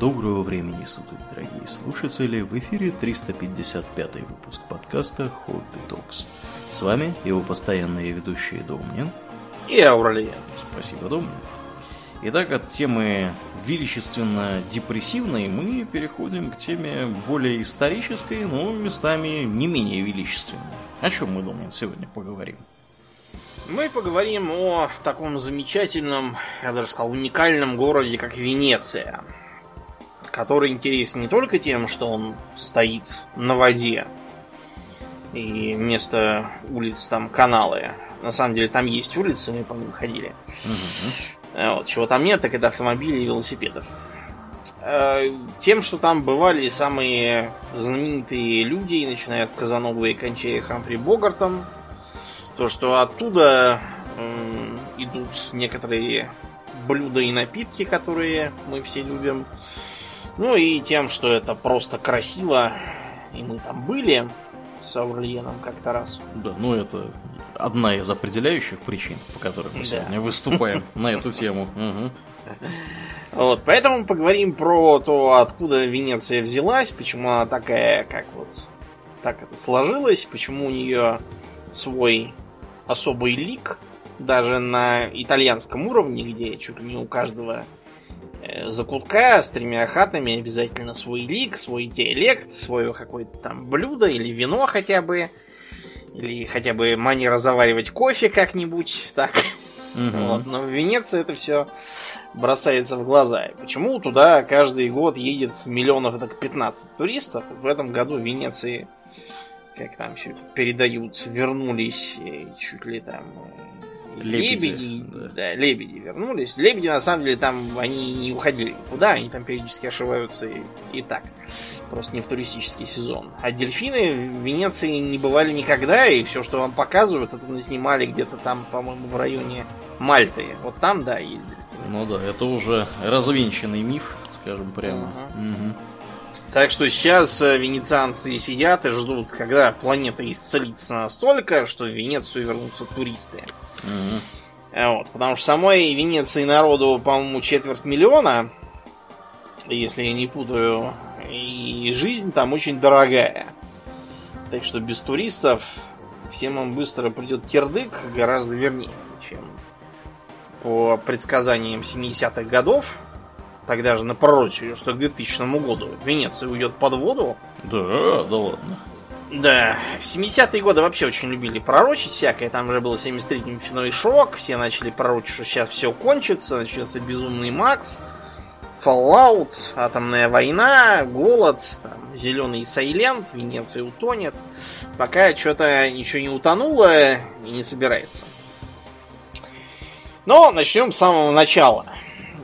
Доброго времени суток, дорогие слушатели! В эфире 355 выпуск подкаста Hobby Talks. С вами его постоянные ведущие Домнин и Ауралия. Спасибо, Домнин. Итак, от темы величественно-депрессивной мы переходим к теме более исторической, но местами не менее величественной. О чем мы, Домнин, сегодня поговорим? Мы поговорим о таком замечательном, я даже сказал, уникальном городе, как Венеция который интересен не только тем, что он стоит на воде, и вместо улиц там каналы. На самом деле там есть улицы, мы по ним ходили. Угу. Вот, чего там нет, так это автомобилей и велосипедов. Э, тем, что там бывали самые знаменитые люди, начиная от Казанова и кончая Хамфри Богартом, то, что оттуда идут некоторые блюда и напитки, которые мы все любим. Ну и тем, что это просто красиво. И мы там были с Аурлиеном как-то раз. Да, ну это одна из определяющих причин, по которым мы да. сегодня выступаем на эту тему. Вот, поэтому поговорим про то, откуда Венеция взялась, почему она такая, как вот так это сложилось, почему у нее свой особый лик, даже на итальянском уровне, где чуть ли не у каждого закутка с тремя хатами обязательно свой лик, свой диалект, свое какое-то там блюдо или вино хотя бы. Или хотя бы манера заваривать кофе как-нибудь. Так. Угу. Вот. Но в Венеции это все бросается в глаза. Почему туда каждый год едет миллионов так 15 туристов? В этом году в Венеции, как там все передают, вернулись э, чуть ли там э, Лебеди, лебеди да. да, лебеди вернулись. Лебеди, на самом деле, там они не уходили никуда, они там периодически ошиваются и, и так. Просто не в туристический сезон. А дельфины в Венеции не бывали никогда, и все, что вам показывают, это снимали где-то там, по-моему, в районе Мальты. Вот там, да, ездили. Ну да, это уже развенчанный миф, скажем прямо. Угу. Угу. Так что сейчас э, венецианцы сидят и ждут, когда планета исцелится настолько, что в Венецию вернутся туристы. Угу. Вот, потому что самой Венеции народу, по-моему, четверть миллиона, если я не путаю, и жизнь там очень дорогая. Так что без туристов всем им быстро придет кирдык гораздо вернее, чем по предсказаниям 70-х годов. Тогда же напророчили, что к 2000 году Венеция уйдет под воду. Да, да ладно. Да, в 70-е годы вообще очень любили пророчить всякое. Там уже был 73-й нефтяной шок. Все начали пророчить, что сейчас все кончится. Начнется безумный Макс. Fallout, атомная война, голод, там, зеленый Сайленд, Венеция утонет. Пока что-то ничего не утонуло и не собирается. Но начнем с самого начала.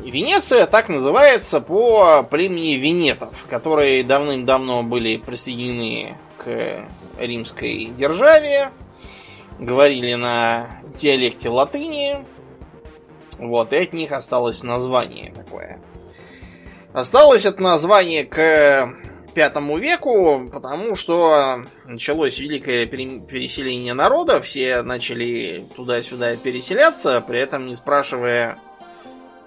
Венеция так называется по племени венетов, которые давным-давно были присоединены к римской державе, говорили на диалекте латыни, вот, и от них осталось название такое. Осталось это название к пятому веку, потому что началось великое переселение народа, все начали туда-сюда переселяться, при этом не спрашивая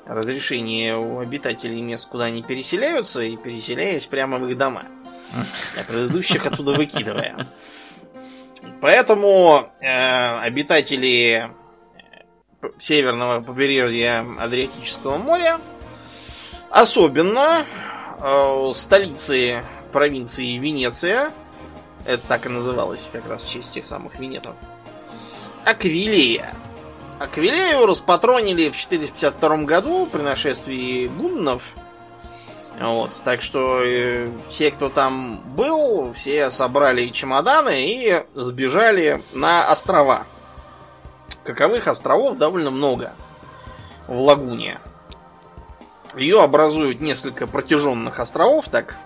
разрешения у обитателей мест, куда они переселяются, и переселяясь прямо в их дома а предыдущих оттуда выкидывая. Поэтому э, обитатели э, северного побережья Адриатического моря, особенно э, столицы провинции Венеция, это так и называлось как раз в честь тех самых венетов, Аквилея. Аквилею распатронили в 452 году при нашествии гуннов – вот, так что э, все, кто там был, все собрали чемоданы и сбежали на острова. Каковых островов довольно много в лагуне. Ее образуют несколько протяженных островов, так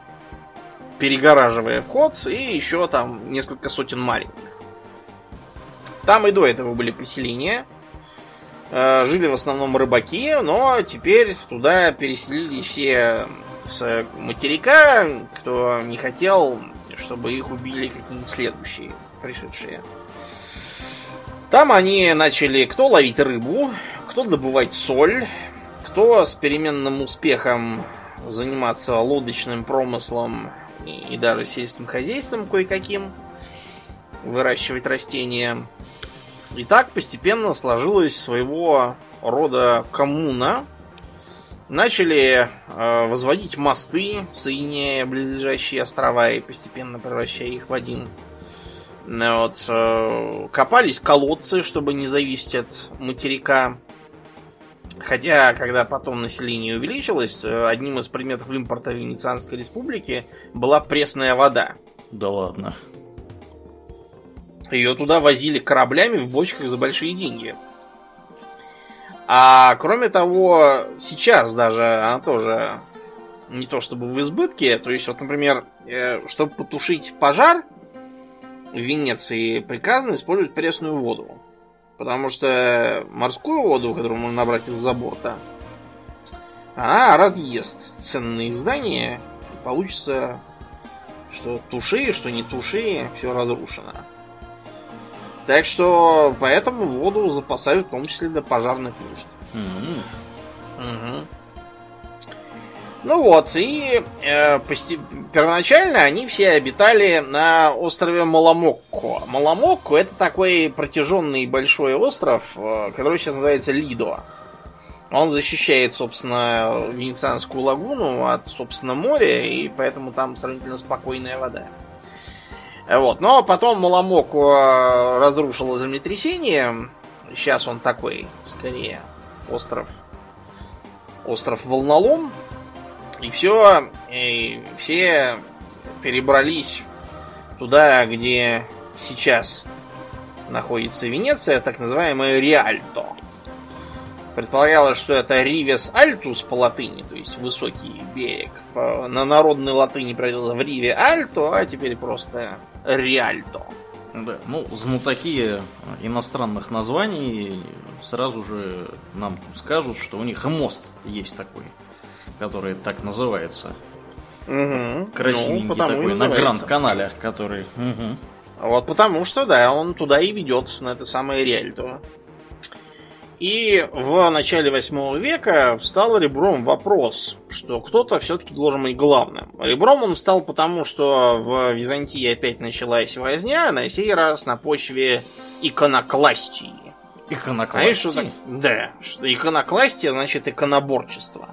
перегораживая вход, и еще там несколько сотен маленьких. Там и до этого были поселения. Э, жили в основном рыбаки, но теперь туда переселились все с материка, кто не хотел, чтобы их убили какие-нибудь следующие пришедшие. Там они начали кто ловить рыбу, кто добывать соль, кто с переменным успехом заниматься лодочным промыслом и, и даже сельским хозяйством кое-каким, выращивать растения. И так постепенно сложилась своего рода коммуна. Начали э, возводить мосты, соединяя близлежащие острова и постепенно превращая их в один. Вот, э, копались колодцы, чтобы не зависеть от материка. Хотя, когда потом население увеличилось, э, одним из предметов импорта Венецианской республики была пресная вода. Да ладно. Ее туда возили кораблями в бочках за большие деньги. А кроме того, сейчас даже она тоже не то чтобы в избытке. То есть, вот, например, э, чтобы потушить пожар в Венеции, приказано использовать пресную воду. Потому что морскую воду, которую можно набрать из-за борта, она разъест ценные здания. И получится, что туши, что не туши, все разрушено. Так что поэтому воду запасают в том числе для пожарных нужд. Угу. Ну вот, и э, пости- первоначально они все обитали на острове Маламокко. Маламокко это такой протяженный большой остров, э, который сейчас называется Лидо. Он защищает, собственно, Венецианскую лагуну от, собственно, моря, и поэтому там сравнительно спокойная вода. Вот. Но потом Маламоку разрушило землетрясение. Сейчас он такой, скорее, остров. Остров Волнолом. И все, и все перебрались туда, где сейчас находится Венеция, так называемое Риальто. Предполагалось, что это Ривес Альтус по латыни, то есть высокий берег. На народной латыни провел в Риве Альто, а теперь просто Риальто. Да, ну, знатоки иностранных названий сразу же нам тут скажут, что у них и мост есть такой, который так называется. Угу. Красивенький такой, на Гранд-канале, который... Мгм. Вот потому что, да, он туда и ведет, на это самое Риальто. И в начале 8 века встал ребром вопрос, что кто-то все-таки должен быть главным. Ребром он встал потому, что в Византии опять началась возня, на сей раз на почве иконокластии. Знаешь, что Иконокластии. Да, что иконокластия значит иконоборчество.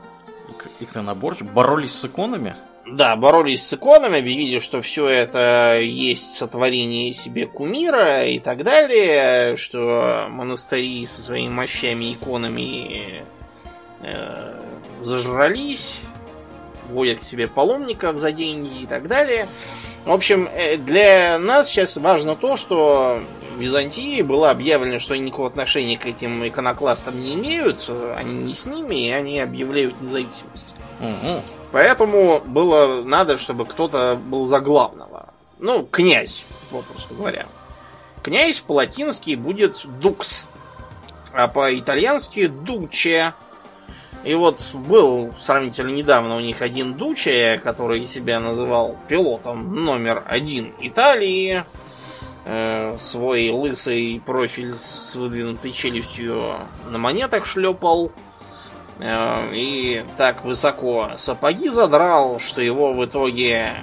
Ик- Иконоборч. Боролись с иконами? Да, боролись с иконами, объявили, что все это есть сотворение себе кумира и так далее, что монастыри со своими мощами и иконами э, зажрались, водят к себе паломников за деньги и так далее. В общем, э, для нас сейчас важно то, что в Византии было объявлено, что они никакого отношения к этим иконокластам не имеют, они не с ними, и они объявляют независимость. Угу. Поэтому было надо, чтобы кто-то был за главного. Ну, князь, попросту говоря. Князь по-латински будет дукс, а по-итальянски дуче. И вот был сравнительно недавно у них один дуче, который себя называл пилотом номер один Италии. Э, свой лысый профиль с выдвинутой челюстью на монетах шлепал. Э, И так высоко сапоги задрал, что его в итоге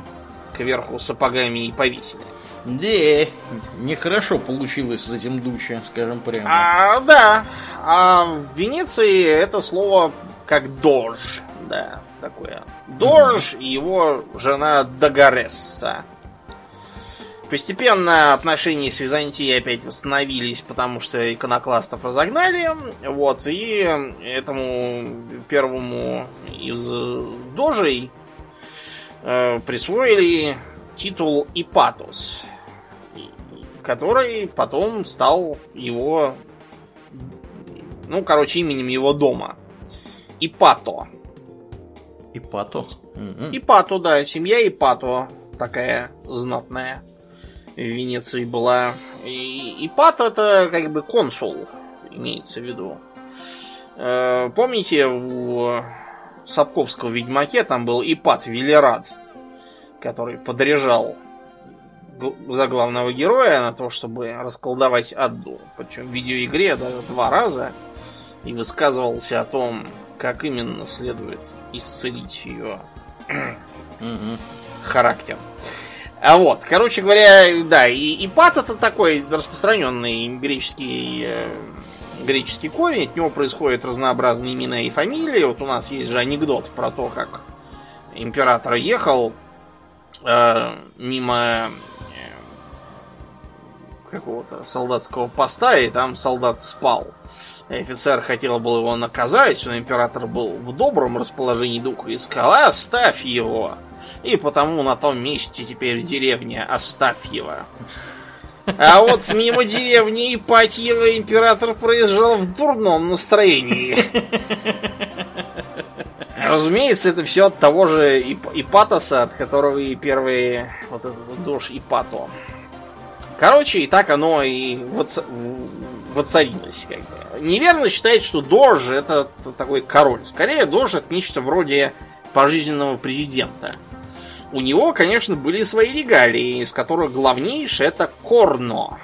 кверху сапогами и повесили. Да, нехорошо получилось с этим Дуче, скажем прямо. А, да. А в Венеции это слово как дож. Да, такое. Дож и его жена Дагаресса. Постепенно отношения с Византией опять восстановились, потому что иконокластов разогнали. Вот, и этому первому из дожей э, присвоили титул Ипатус, который потом стал его, ну, короче, именем его дома. Ипато. Ипато. Ипато, да, семья Ипато такая знатная в Венеции была. И Ипат это как бы консул, имеется в виду. Э, Помните, у Сапковского Ведьмаке там был Ипат Велерад, который подряжал за главного героя на то, чтобы расколдовать Адду. Причем в видеоигре даже два раза. И высказывался о том, как именно следует исцелить ее характер. А вот, короче говоря, да, и ипат это такой распространенный греческий, э, греческий корень, от него происходят разнообразные имена и фамилии. Вот у нас есть же анекдот про то, как император ехал э, мимо э, какого-то солдатского поста, и там солдат спал. И Офицер хотел был его наказать, но император был в добром расположении духа и сказал, оставь его. И потому на том месте теперь деревня Остафьева. А вот мимо деревни Ипатьева император проезжал в дурном настроении. Разумеется, это все от того же Ип- Ипатоса, от которого и первый вот этот вот душ Ипато. Короче, и так оно и воц- воцарилось. Как бы. Неверно считать, что Дож это такой король. Скорее, Дож это нечто вроде пожизненного президента. У него, конечно, были свои регалии, из которых главнейший это Корно.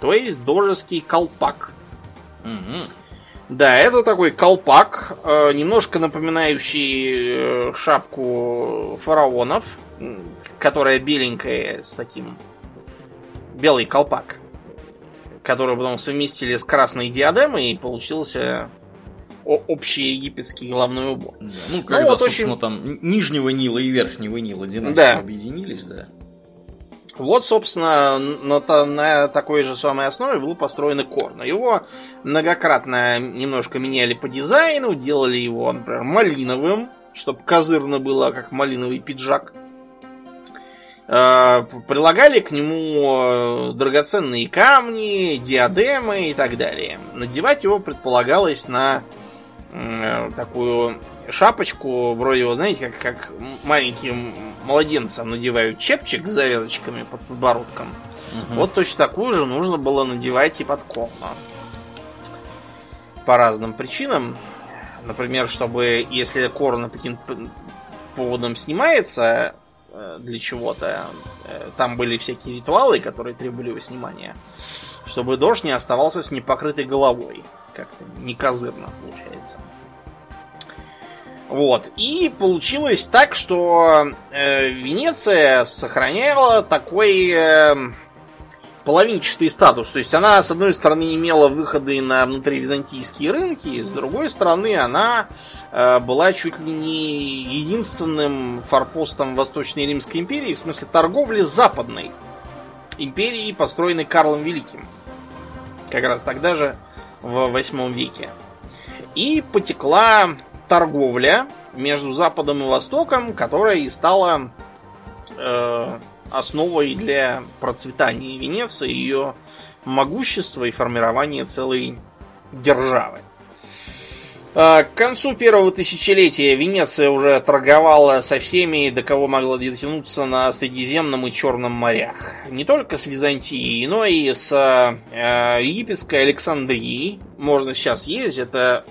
То есть дожеский колпак. Мгм. Да, это такой колпак, э, немножко напоминающий э, шапку фараонов, которая беленькая с таким белый колпак, который потом совместили с красной диадемой и получился общий египетский головной убор. Да, Ну, когда, вот собственно, очень- там Нижнего Нила и Верхнего Нила династии Да. объединились, да. Вот, собственно, на, на такой же самой основе был построен и Корно. Его многократно немножко меняли по дизайну, делали его, например, малиновым, чтобы козырно было, как малиновый пиджак. П- Прилагали к нему э, драгоценные камни, диадемы и так далее. Надевать его предполагалось на такую шапочку, вроде, вот, знаете, как, как маленьким младенцам надевают чепчик с завязочками под подбородком. Мгм. Вот точно такую же нужно было надевать и под корно. По разным причинам. Например, чтобы, если корно по каким-то п- поводом снимается э, для чего-то, э, там были всякие ритуалы, которые требовали его снимания, чтобы дождь не оставался с непокрытой головой. Как-то не козырно получается. Вот. И получилось так, что э, Венеция сохраняла такой э, половинчатый статус. То есть она, с одной стороны, имела выходы на внутривизантийские рынки, с другой стороны, она э, была чуть ли не единственным форпостом Восточной Римской империи, в смысле торговли западной империи, построенной Карлом Великим. Как раз тогда же, в восьмом веке. И потекла торговля между Западом и Востоком, которая и стала э, основой для процветания Венеции, ее могущества и формирования целой державы. Э, К концу первого тысячелетия Венеция уже торговала со всеми, до кого могла дотянуться на Средиземном и Черном морях. Не только с Византией, но и с э, египетской Александрией. Можно сейчас ездить, это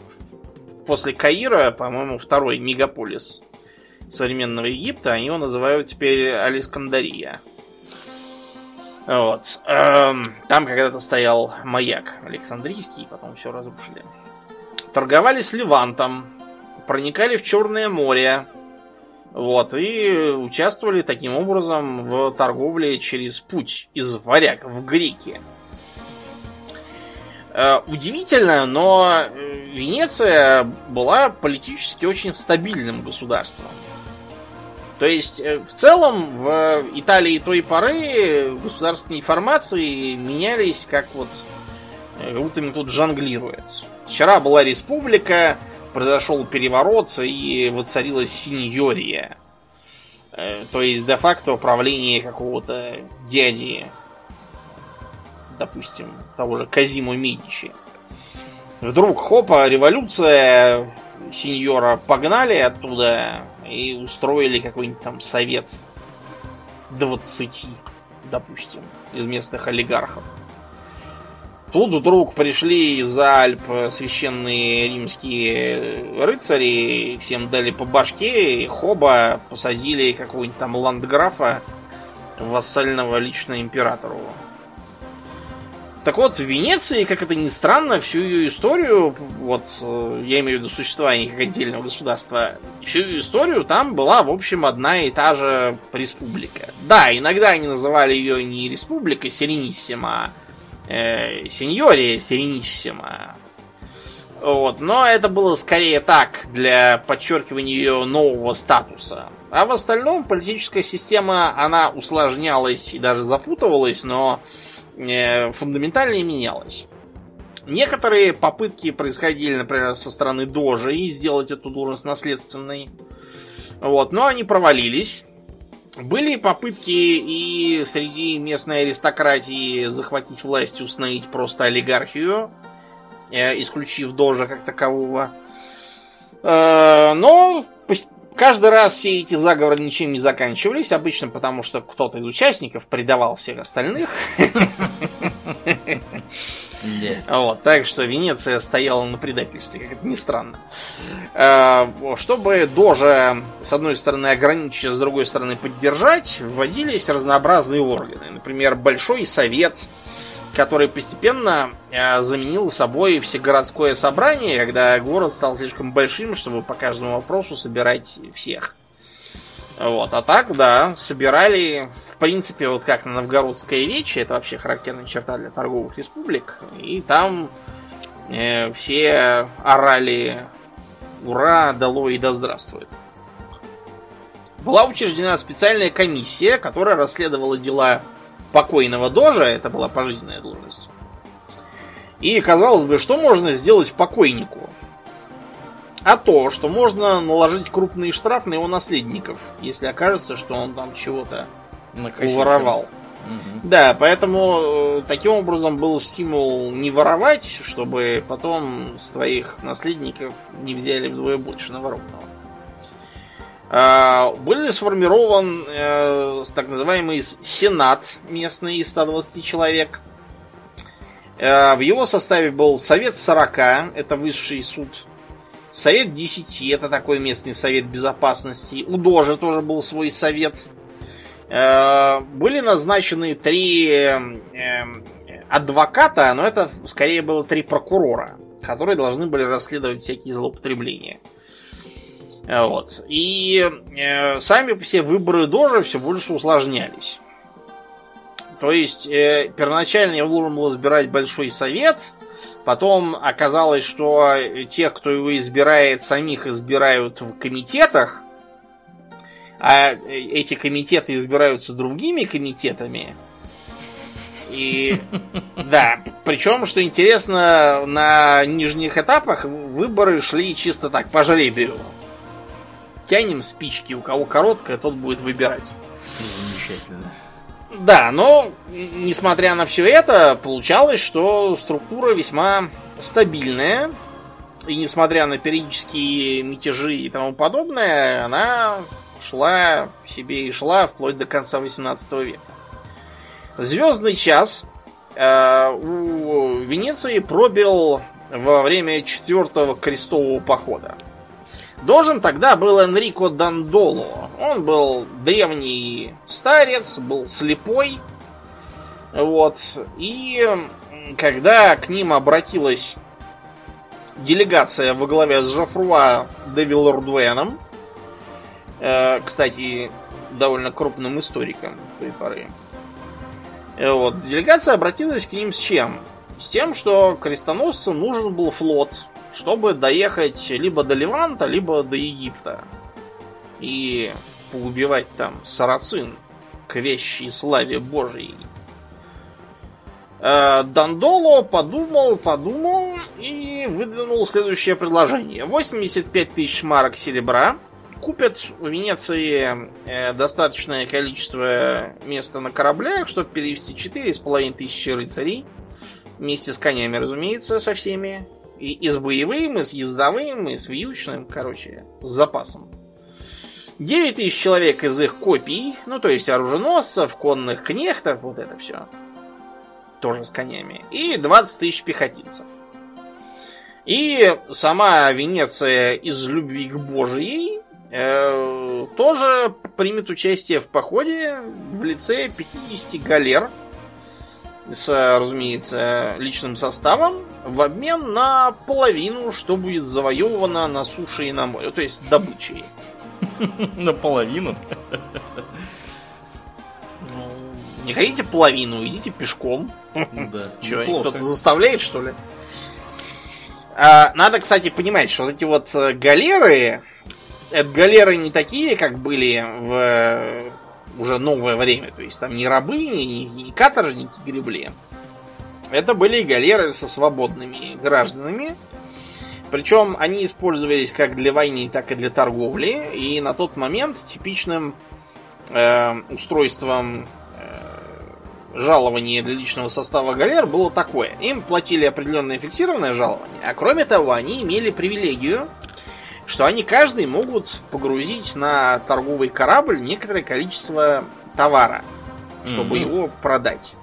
после Каира, по-моему, второй мегаполис современного Египта. Они его называют теперь Алескандария. Вот. Эм, Там когда-то стоял маяк Александрийский, потом все разрушили. Торговали с Левантом, проникали в Черное море, вот, и участвовали таким образом в торговле через путь из варяг в греки. Э, Удивительно, но э, Венеция была политически очень стабильным государством. То есть, э, в целом, в Италии той поры государственные формации менялись как вот э, будто им тут жонглируют. Вчера была республика, произошел переворот и воцарилась синьория. Э, То есть, де-факто правление какого-то дяди, допустим, того же Казимо Медичи. Вдруг, хопа, революция, сеньора погнали оттуда и устроили какой-нибудь там совет 20, допустим, из местных олигархов. Тут вдруг пришли из-за Альп священные римские рыцари, всем дали по башке, и хоба посадили какого-нибудь там ландграфа, вассального лично императору. Так вот, в Венеции, как это ни странно, всю ее историю, вот э, я имею в виду существование как отдельного государства, всю ее историю там была, в общем, одна и та же республика. Да, иногда они называли ее не республика Серениссима, а э, сеньория Серениссима. Вот, но это было скорее так, для подчеркивания ее нового статуса. А в остальном политическая система, она усложнялась и даже запутывалась, но Э, фундаментально не менялось. Некоторые попытки происходили, например, со стороны Дожи сделать эту должность наследственной. Вот, но они провалились. Были попытки и среди местной аристократии захватить власть, установить просто олигархию, э, исключив Дожа как такового. Э, но Каждый раз все эти заговоры ничем не заканчивались, обычно потому, что кто-то из участников предавал всех остальных. Вот, так что Венеция стояла на предательстве, как это ни странно. А, чтобы Дожа, с одной стороны, ограничить, а с другой стороны, поддержать, вводились разнообразные органы. Например, Большой Совет, который постепенно э, заменил собой всегородское собрание, когда город стал слишком большим, чтобы по каждому вопросу собирать всех. Вот, а так, да, собирали, в принципе, вот как на Новгородское вече, это вообще характерная черта для торговых республик, и там э, все орали «Ура! Дало и да здравствует!». Была учреждена специальная комиссия, которая расследовала дела покойного дожа, это была пожизненная должность. И, казалось бы, что можно сделать покойнику? А то, что можно наложить крупный штраф на его наследников, если окажется, что он там чего-то уворовал. Угу. Да, поэтому э, таким образом был стимул не воровать, чтобы потом с твоих наследников не взяли вдвое больше наворованного. А, был сформирован э, так называемый Сенат местный из 120 человек. Э, в его составе был Совет 40, это высший суд. Совет 10, это такой местный совет безопасности. У Дожи тоже был свой совет. Э, были назначены три адвоката, но это скорее было три прокурора, которые должны были расследовать всякие злоупотребления. Вот. И э, сами все выборы Дожа все больше усложнялись. То есть э, первоначально его должен был избирать Большой Совет, потом оказалось, что тех, кто его избирает, самих избирают в комитетах, а эти комитеты избираются другими комитетами. И да, причем, что интересно, на нижних этапах выборы шли чисто так, по жребию тянем спички, у кого короткая, тот будет выбирать. Замечательно. Да, но несмотря на все это, получалось, что структура весьма стабильная. И несмотря на периодические мятежи и тому подобное, она шла себе и шла вплоть до конца 18 века. Звездный час э, у Венеции пробил во время четвертого крестового похода. Должен тогда был Энрико Дандоло. Он был древний старец, был слепой. Вот. И когда к ним обратилась делегация во главе с Жофруа де э, кстати, довольно крупным историком той поры, вот, делегация обратилась к ним с чем? С тем, что крестоносцам нужен был флот чтобы доехать либо до Ливанта, либо до Египта. И поубивать там сарацин к вещи славе Божьей. Э, Дандоло подумал, подумал и выдвинул следующее предложение. 85 тысяч марок серебра купят в Венеции э, достаточное количество места на кораблях, чтобы перевести 4,5 тысячи рыцарей. Вместе с конями, разумеется, со всеми. И, и с боевым, и с ездовым, и с вьючным, короче, с запасом. 9 тысяч человек из их копий, ну то есть оруженосцев, конных кнехтов, вот это все. Тоже с конями. И 20 тысяч пехотинцев. И сама Венеция из любви к Божьей э, тоже примет участие в походе в лице 50 галер, с, разумеется, личным составом в обмен на половину, что будет завоевано на суше и на море, то есть добычей. Наполовину? Ну, не хотите половину, идите пешком. Да. Че, кто-то заставляет, что ли? А, надо, кстати, понимать, что вот эти вот э, галеры, это галеры не такие, как были в э, уже новое время. То есть там не рабы, не, не каторжники гребли. Это были галеры со свободными гражданами. Причем они использовались как для войны, так и для торговли. И на тот момент типичным э, устройством э, жалования для личного состава галер было такое. Им платили определенное фиксированное жалование, а кроме того, они имели привилегию, что они каждый могут погрузить на торговый корабль некоторое количество товара, чтобы Мгм. его продать.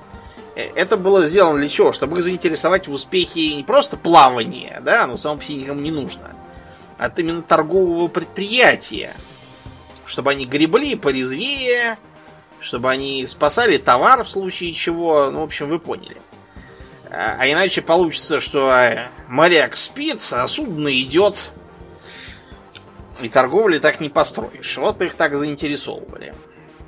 Э, Это было сделано для чего? Чтобы их заинтересовать в успехе не просто плавания, да, оно само по себе никому не нужно, а именно торгового предприятия. Чтобы они гребли порезвее, чтобы они спасали товар в случае чего. Ну, в общем, вы поняли. А а иначе получится, что э, моряк спит, а судно идет. И торговли так не построишь. Вот их так заинтересовывали.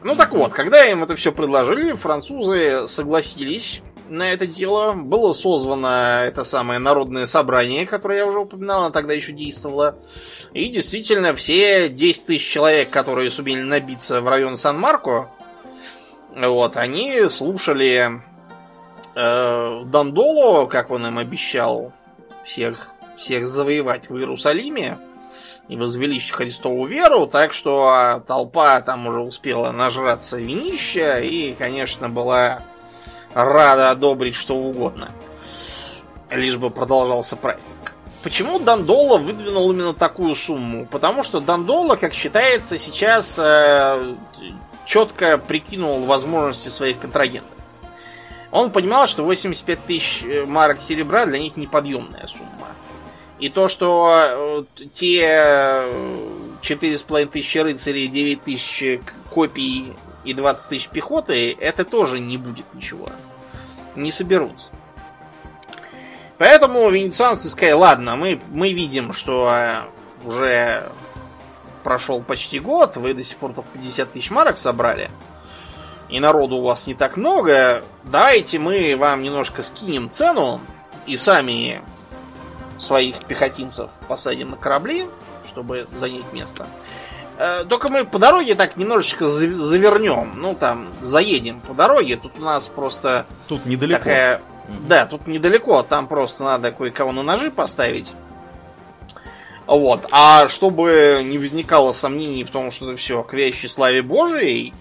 Ну так вот, когда им это все предложили, французы согласились на это дело. Было созвано это самое народное собрание, которое я уже упоминал, оно тогда еще действовало. И действительно, все 10 тысяч человек, которые сумели набиться в район Сан-Марко, вот, они слушали э, Дандоло, как он им обещал всех, всех завоевать в Иерусалиме и возвеличить Христову веру, так что а, толпа там уже успела нажраться винища и, конечно, была рада одобрить что угодно. Лишь бы продолжался праздник. Почему Дандола выдвинул именно такую сумму? Потому что Дандола, как считается, сейчас э, четко прикинул возможности своих контрагентов. Он понимал, что 85 тысяч э, марок серебра для них неподъемная сумма. И то, что э, те э, 4,5 тысячи рыцарей, 9 тысяч копий и 20 тысяч пехоты, это тоже не будет ничего. Не соберут. Поэтому венецианцы сказали, ладно, мы, мы видим, что э, уже прошел почти год, вы до сих пор только 50 тысяч марок собрали, и народу у вас не так много, давайте мы вам немножко скинем цену и сами своих пехотинцев посадим на корабли, чтобы занять место. Э, Только мы по дороге так немножечко за- завернем. Ну, там, заедем по дороге. Тут у нас просто Тут недалеко. такая... Да, тут недалеко. Там просто надо кое-кого на ножи поставить. Вот. А чтобы не возникало сомнений в том, что это все к вящей славе Божией,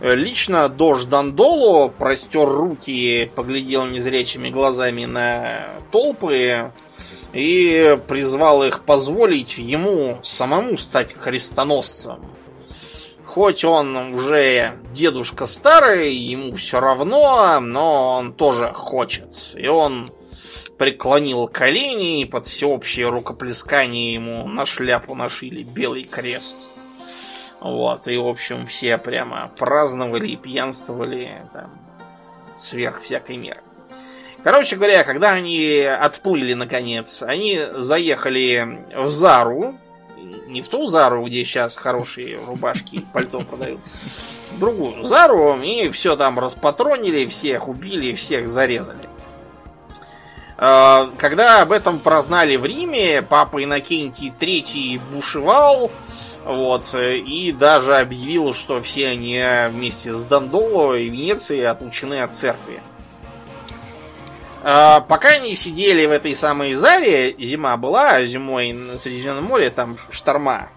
э, лично Дож Дандоло простер руки, поглядел незрячими глазами на толпы и призвал их позволить ему самому стать крестоносцем. Хоть он уже дедушка старый, ему все равно, но он тоже хочет. И он преклонил колени, и под всеобщее рукоплескание ему на шляпу нашили белый крест. Вот, и, в общем, все прямо праздновали и пьянствовали там, сверх всякой меры. Короче говоря, когда они отплыли наконец, они заехали в Зару. Не в ту Зару, где сейчас хорошие рубашки и пальто продают. Другую Зару. И все там распатронили, всех убили, всех зарезали. А, Когда об этом прознали в Риме, папа Иннокентий III бушевал, вот, и даже объявил, что все они вместе с Дандоло и Венецией отлучены от церкви. А, Пока они сидели в этой самой Заре, зима была, зимой на Средиземном море там шторма.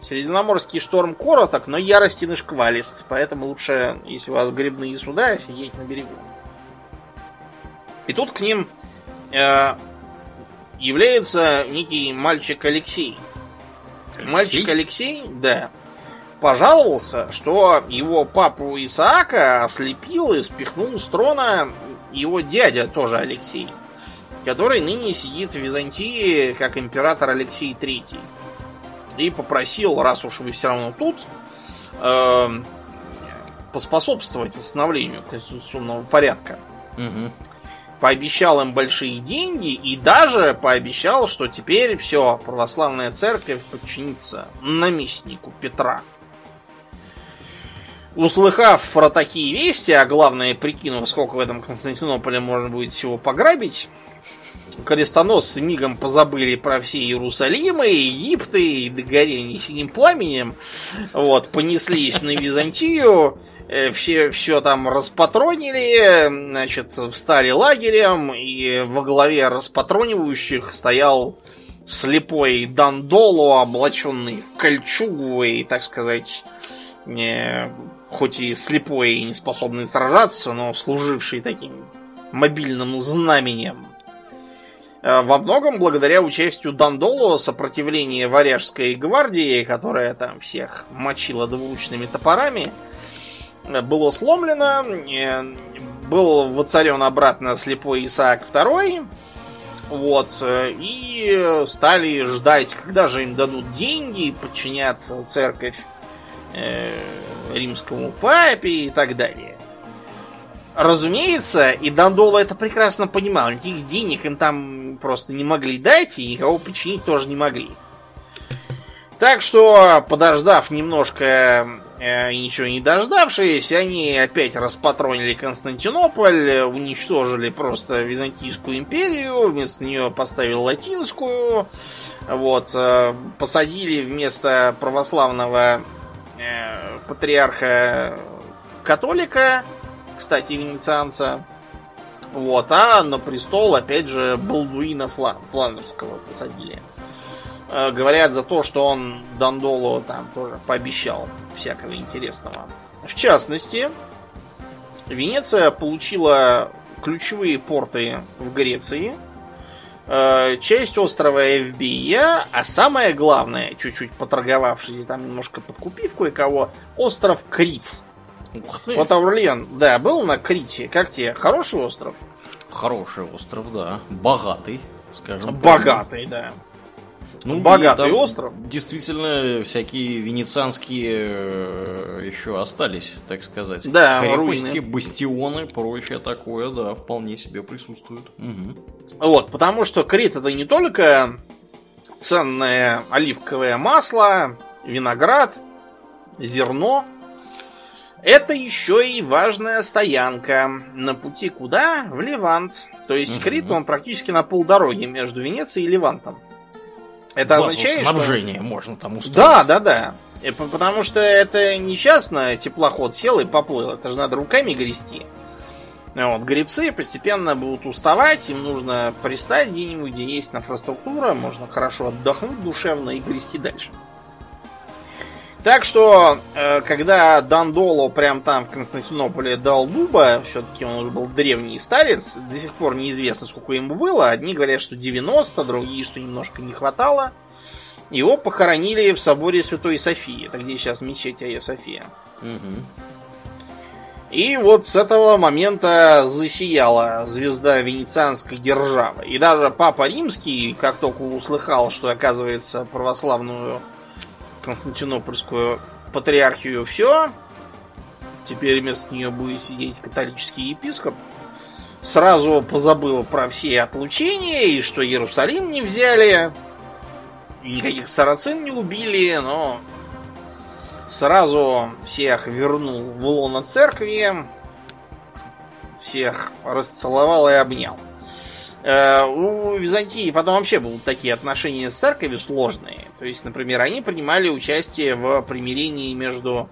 Средиземноморский шторм короток, но яростен и шквалист, поэтому лучше, если у вас грибные суда, сидеть на берегу. И тут к ним э, является некий мальчик Алексей. Мальчик Алексей, да, пожаловался, что его папу Исаака ослепил и спихнул с трона его дядя, тоже Алексей, который ныне сидит в Византии как император Алексей III. И попросил, раз уж вы все равно тут, э, поспособствовать восстановлению конституционного порядка. Угу. Пообещал им большие деньги и даже пообещал, что теперь все, православная церковь подчинится наместнику Петра. Услыхав про такие вести, а главное прикинув, сколько в этом Константинополе можно будет всего пограбить, крестоносцы мигом позабыли про все Иерусалимы, Египты и догорели синим пламенем. Вот, понеслись на Византию, э, все, все там распатронили, значит, встали лагерем, и во главе распатронивающих стоял слепой Дандоло, облаченный в кольчугу и, так сказать, не, хоть и слепой и не способный сражаться, но служивший таким мобильным знаменем. Э, во многом благодаря участию Дандоло сопротивление варяжской гвардии, которая там всех мочила двуручными топорами, э, было сломлено, э, был воцарен обратно слепой Исаак II, вот, и стали ждать, когда же им дадут деньги, подчиняться церковь римскому папе и так далее. Разумеется, и Дандола это прекрасно понимал. Никаких денег им там просто не могли дать, и никого починить тоже не могли. Так что, подождав немножко э, и ничего не дождавшись, они опять распатронили Константинополь, уничтожили просто Византийскую империю, вместо нее поставили латинскую, вот, э, посадили вместо православного э, патриарха католика, кстати, венецианца. Вот, а на престол, опять же, Балдуина Флан, Фландерского посадили. Э, говорят за то, что он Дандолу там тоже пообещал всякого интересного. В частности, Венеция получила ключевые порты в Греции, э, часть острова Эвбия, а самое главное, чуть-чуть поторговавшись и там немножко подкупив кое-кого, остров Крит. Ух ты. Вот Аурлиен, да, был на Крите. Как тебе? Хороший остров? Хороший остров, да. Богатый, скажем. Богатый, да. Ну, Богатый и остров. Действительно, всякие венецианские э, еще остались, так сказать. Да, Крепости, руины. бастионы, прочее такое, да, вполне себе присутствует. Мгм. Вот, потому что Крит это не только ценное оливковое масло, виноград, зерно. Это еще и важная стоянка. На пути куда? В Левант. То есть Мгм. Крит, он практически на полдороге между Венецией и Левантом. Это Базу означает, что... снабжения можно там устроить. Да, да, да. Потому что это несчастно, теплоход сел и поплыл. Это же надо руками грести. Вот, гребцы постепенно будут уставать, им нужно пристать где-нибудь, где есть инфраструктура, можно хорошо отдохнуть душевно и грести дальше. Так что, э, когда Дандоло прям там в Константинополе дал дуба, все-таки он уже был древний старец, до сих пор неизвестно, сколько ему было. Одни говорят, что 90, другие, что немножко не хватало. Его похоронили в соборе Святой Софии, это где сейчас мечеть Айя София. Мгм. И вот с этого момента засияла звезда венецианской державы. И даже Папа Римский, как только услыхал, что, оказывается, православную Константинопольскую патриархию все, теперь вместо нее будет сидеть католический епископ, сразу позабыл про все отлучения, и что Иерусалим не взяли, никаких сарацин не убили, но сразу всех вернул в лоно церкви, всех расцеловал и обнял. Э, У Византии потом вообще будут такие отношения с церковью сложные. То есть, например, они принимали участие в примирении между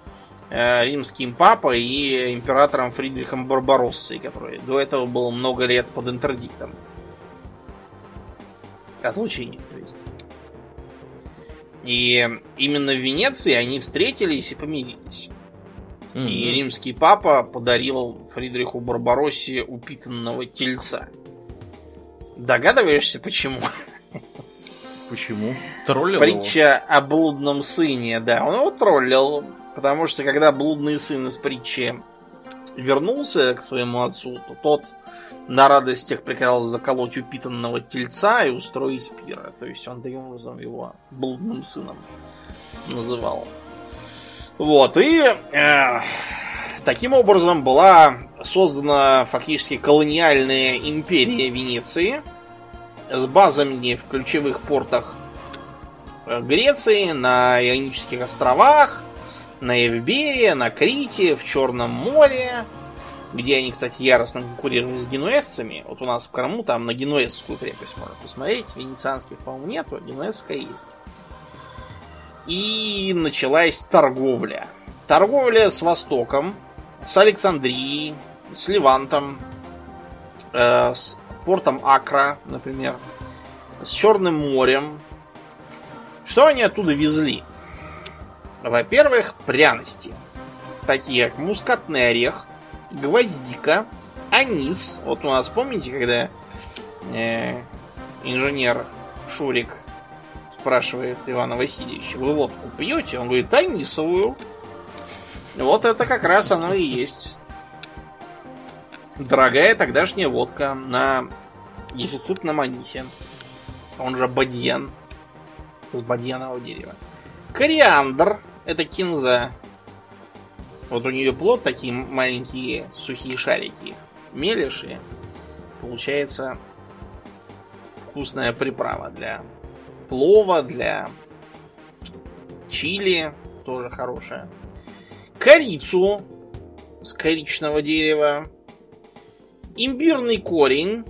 э, римским папой и императором Фридрихом Барбароссой, который до этого был много лет под интердиктом. Отлучением, то есть. И именно в Венеции они встретились и помирились. Мгм. И римский папа подарил Фридриху Барбароссе упитанного тельца. Догадываешься, почему? Почему? Троллил его? Притча о блудном сыне, да. Он его троллил, потому что когда блудный сын из притчи вернулся к своему отцу, то тот на радостях приказал заколоть упитанного тельца и устроить пира. То есть он таким образом его блудным сыном называл. Вот, и э, таким образом была создана фактически колониальная империя Венеции с базами в ключевых портах э, Греции, на Ионических островах, на Евбее, на Крите, в Черном море, где они, кстати, яростно конкурировали с генуэзцами. Вот у нас в Крыму там на генуэзскую крепость можно посмотреть. Венецианских, по-моему, нету, а генуэзская есть. И началась торговля. Торговля с Востоком, с Александрией, с Левантом, э, с портом Акра, например, с Черным морем. Что они оттуда везли? Во-первых, пряности. Такие как мускатный орех, гвоздика, анис. Вот у нас, помните, когда э, инженер Шурик спрашивает Ивана Васильевича, вы водку пьете? Он говорит, анисовую. Вот это как раз оно и есть. Дорогая тогдашняя водка на дефицитном анисе. Он же бадьян. С бадьянового дерева. Кориандр. Это кинза. Вот у нее плод такие маленькие сухие шарики. Мелешь и получается вкусная приправа для плова, для чили. Тоже хорошая. Корицу с коричного дерева. Имбирный корень,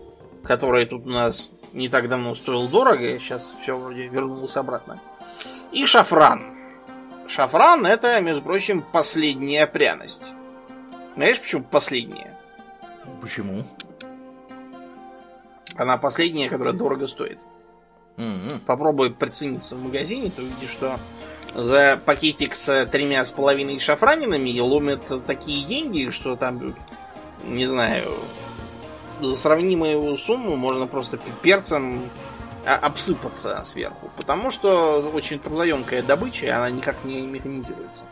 который тут у нас не так давно стоил дорого, сейчас все вроде вернулось обратно. И шафран. Шафран это, между прочим, последняя пряность. Знаешь, почему последняя? Почему? Она последняя, которая дорого стоит. М-м. Попробуй прицениться в магазине, то увидишь, что за пакетик с тремя с половиной шафранинами ломят такие деньги, что там, не знаю, за сравнимую сумму можно просто перцем а, обсыпаться сверху. Потому что очень трудоемкая добыча, и она никак не механизируется.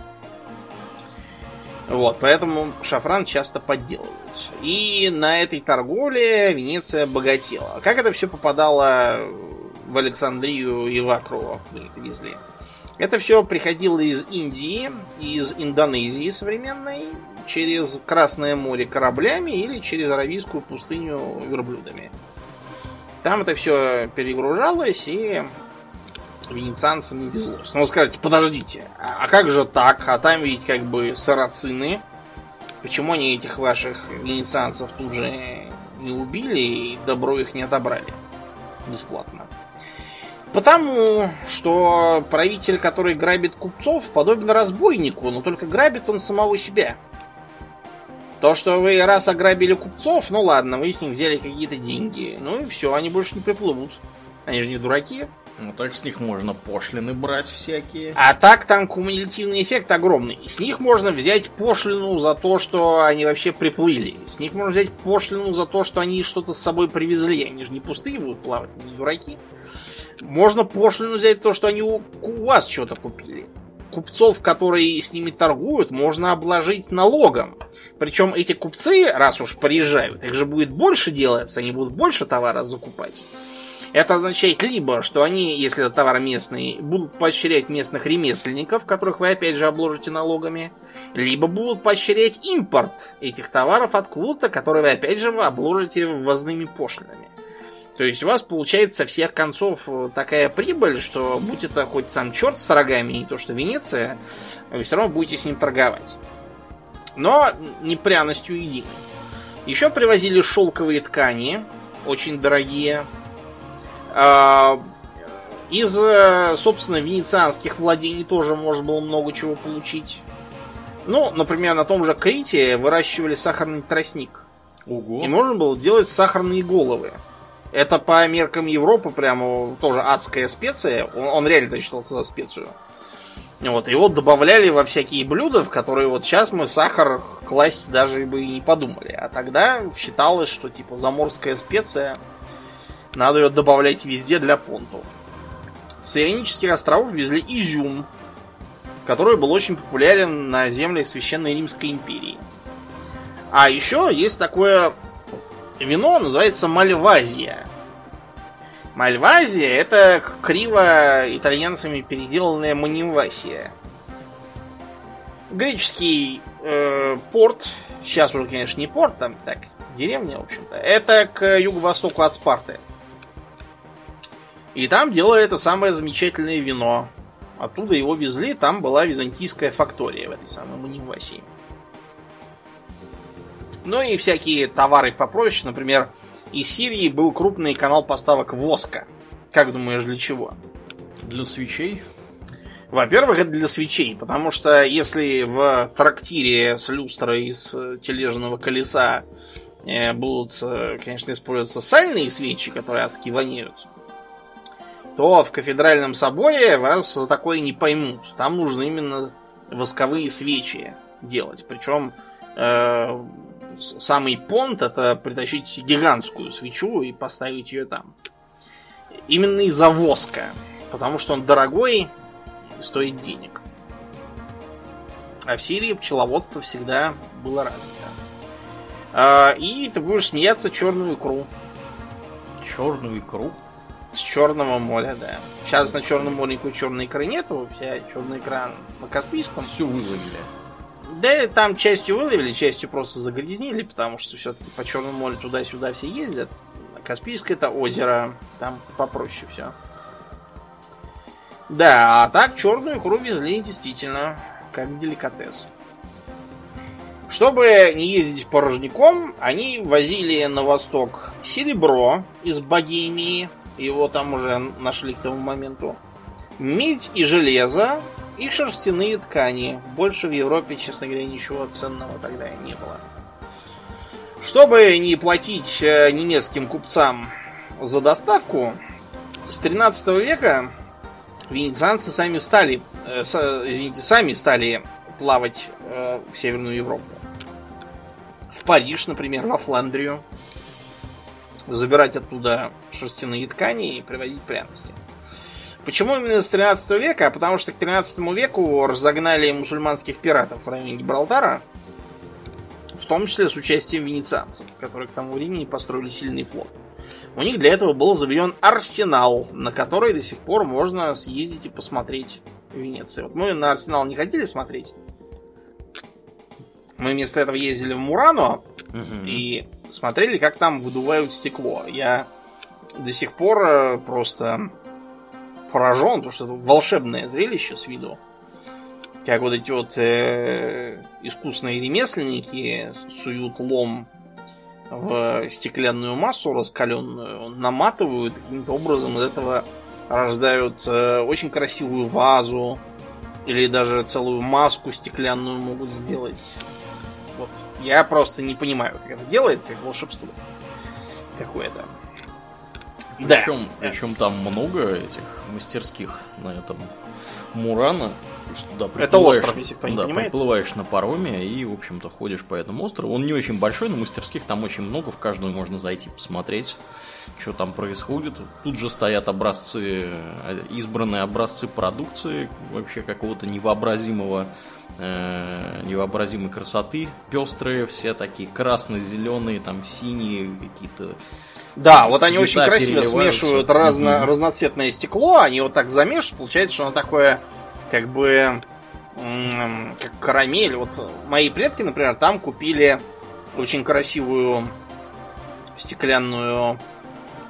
Вот, поэтому шафран часто подделывают. И на этой торговле Венеция богатела. Как это все попадало в Александрию и в Акру, их везли? Это все приходило из Индии, из Индонезии современной, через Красное море кораблями или через Аравийскую пустыню верблюдами. Там это все перегружалось и венецианцам не везлось. Ну, вы скажете, подождите, а как же так? А там ведь как бы сарацины. Почему они этих ваших венецианцев тут же не убили и добро их не отобрали бесплатно? Потому что правитель, который грабит купцов, подобен разбойнику, но только грабит он самого себя. То, что вы раз ограбили купцов, ну ладно, вы с них взяли какие-то деньги. Ну и все, они больше не приплывут. Они же не дураки. Ну так с них можно пошлины брать всякие. А так там кумулятивный эффект огромный. С них можно взять пошлину за то, что они вообще приплыли. С них можно взять пошлину за то, что они что-то с собой привезли. Они же не пустые будут плавать, не дураки. Можно пошлину взять то, что они у, у вас что-то купили. Купцов, которые с ними торгуют, можно обложить налогом. Причем эти купцы, раз уж приезжают, их же будет больше делаться, они будут больше товара закупать. Это означает либо, что они, если это товар местный, будут поощрять местных ремесленников, которых вы опять же обложите налогами, либо будут поощрять импорт этих товаров откуда-то, которые вы опять же обложите ввозными пошлинами. То есть у вас получается со всех концов такая прибыль, что будь это хоть сам черт с рогами, и то, что Венеция, вы все равно будете с ним торговать. Но не пряностью единой. Еще привозили шелковые ткани, очень дорогие, а, из, э, собственно, венецианских владений тоже можно было много чего получить. Ну, например, на том же Крите выращивали сахарный тростник. Ого. И можно было делать сахарные головы. Это по меркам Европы прямо тоже адская специя. Он, он реально считался за специю. Вот, его добавляли во всякие блюда, в которые вот сейчас мы сахар класть даже бы и не подумали. А тогда считалось, что типа заморская специя надо ее добавлять везде для понту. С Ионических островов везли изюм, который был очень популярен на землях Священной Римской империи. А еще есть такое вино, называется Мальвазия. Мальвазия это криво итальянцами переделанная манивасия. Греческий э, порт, сейчас уже, конечно, не порт, там так, деревня, в общем-то, это к юго-востоку от Спарты. И там делали это самое замечательное вино. Оттуда его везли, там была византийская фактория в этой самой Манивасии. Ну и всякие товары попроще, например, из Сирии был крупный канал поставок воска. Как думаешь, для чего? Для свечей? Во-первых, это для свечей, потому что если в трактире с люстрой из э, тележного колеса э, будут, э, конечно, использоваться сальные свечи, которые адски воняют, то в кафедральном соборе вас такое не поймут. Там нужно именно восковые свечи делать. Причем э, самый понт это притащить гигантскую свечу и поставить ее там. Именно из-за воска. Потому что он дорогой и стоит денег. А в Сирии пчеловодство всегда было развито. А, и ты будешь смеяться черную икру. Черную икру? С Черного моря, да. Сейчас на Черном море никакой черной икры нету, вся черная икра на Каспийском. Все выловили. Да, там частью выловили, частью просто загрязнили, потому что все-таки по Черному морю туда-сюда все ездят. Каспийское это озеро, там попроще все. Да, а так черную икру везли действительно как деликатес. Чтобы не ездить порожняком, они возили на восток серебро из Богемии, его там уже нашли к тому моменту, медь и железо, и шерстяные ткани. Больше в Европе, честно говоря, ничего ценного тогда не было. Чтобы не платить э, немецким купцам за доставку, с 13 века венецианцы сами стали, э, извините, сами стали плавать э, в Северную Европу. В Париж, например, во Фландрию. Забирать оттуда шерстяные ткани и привозить пряности. Почему именно с 13 века? Потому что к 13 веку разогнали мусульманских пиратов в районе Гибралтара, в том числе с участием венецианцев, которые к тому времени построили сильный флот. У них для этого был заведен арсенал, на который до сих пор можно съездить и посмотреть в Венеции. Вот мы на арсенал не хотели смотреть. Мы вместо этого ездили в Мурано угу. и смотрели, как там выдувают стекло. Я до сих пор э, просто поражен, потому что это волшебное зрелище с виду. Как вот эти вот э, искусные ремесленники суют лом в стеклянную массу раскаленную, наматывают каким-то образом из этого рождают э, очень красивую вазу или даже целую маску стеклянную могут сделать. Вот. Я просто не понимаю, как это делается, волшебство какое-то. Причем, да. причем там много этих мастерских на этом Мурана. Туда Это остров, если кто не да, понимает. приплываешь на пароме и, в общем-то, ходишь по этому острову. Он не очень большой, но мастерских там очень много. В каждую можно зайти, посмотреть, что там происходит. Тут же стоят образцы, избранные образцы продукции вообще какого-то невообразимого э, невообразимой красоты, пестрые, все такие красно-зеленые, там синие какие-то да, вот они очень красиво смешивают разно, mm разноцветное стекло, они вот так замешивают, получается, что оно такое, как бы, как карамель. Вот мои предки, например, там купили очень красивую стеклянную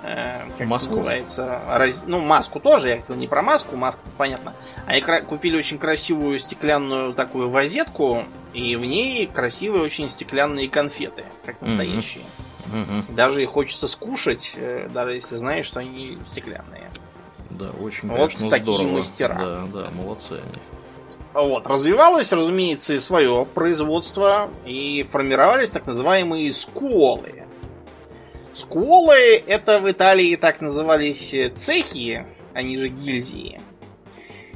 э, как маску. называется, раз... ну маску тоже, я хотел не про маску, маска понятно. Они кра... купили очень красивую стеклянную такую вазетку, и в ней красивые очень стеклянные конфеты, как настоящие. Mm-hmm. Угу. Даже их хочется скушать, э, даже если знаешь, что они стеклянные. Да, очень, вот конечно, такие здорово. мастера. Да, да, молодцы они. Вот, развивалось, разумеется, и свое производство, и формировались так называемые сколы. Сколы это в Италии так назывались цехи, они же гильдии.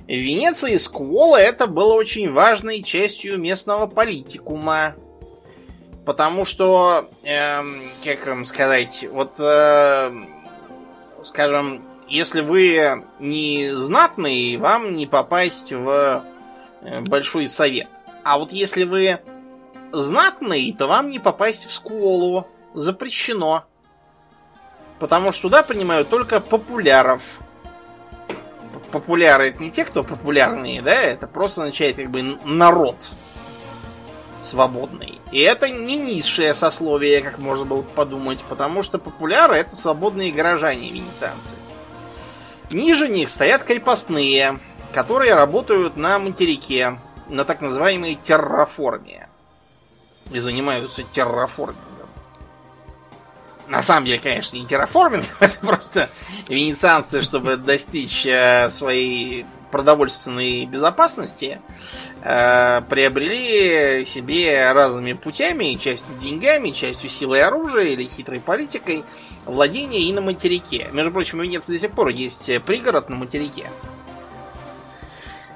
В Венеции сколы это было очень важной частью местного политикума. Потому что, эм, как вам сказать, вот, э, скажем, если вы не знатный, вам не попасть в э, большой совет. А вот если вы знатный, то вам не попасть в школу. Запрещено. Потому что туда принимают только популяров. Популяры это не те, кто популярные, да? Это просто означает как бы народ. Свободной. И это не низшее сословие, как можно было подумать, потому что популяры это свободные горожане венецианцы. Ниже них стоят крепостные, которые работают на материке, на так называемой терраформе. И занимаются терраформингом. На самом деле, конечно, не терраформинг, это просто венецианцы, чтобы достичь э, своей продовольственной безопасности, приобрели себе разными путями, частью деньгами, частью силой оружия или хитрой политикой, владение и на материке. Между прочим, в Венеции до сих пор есть пригород на материке.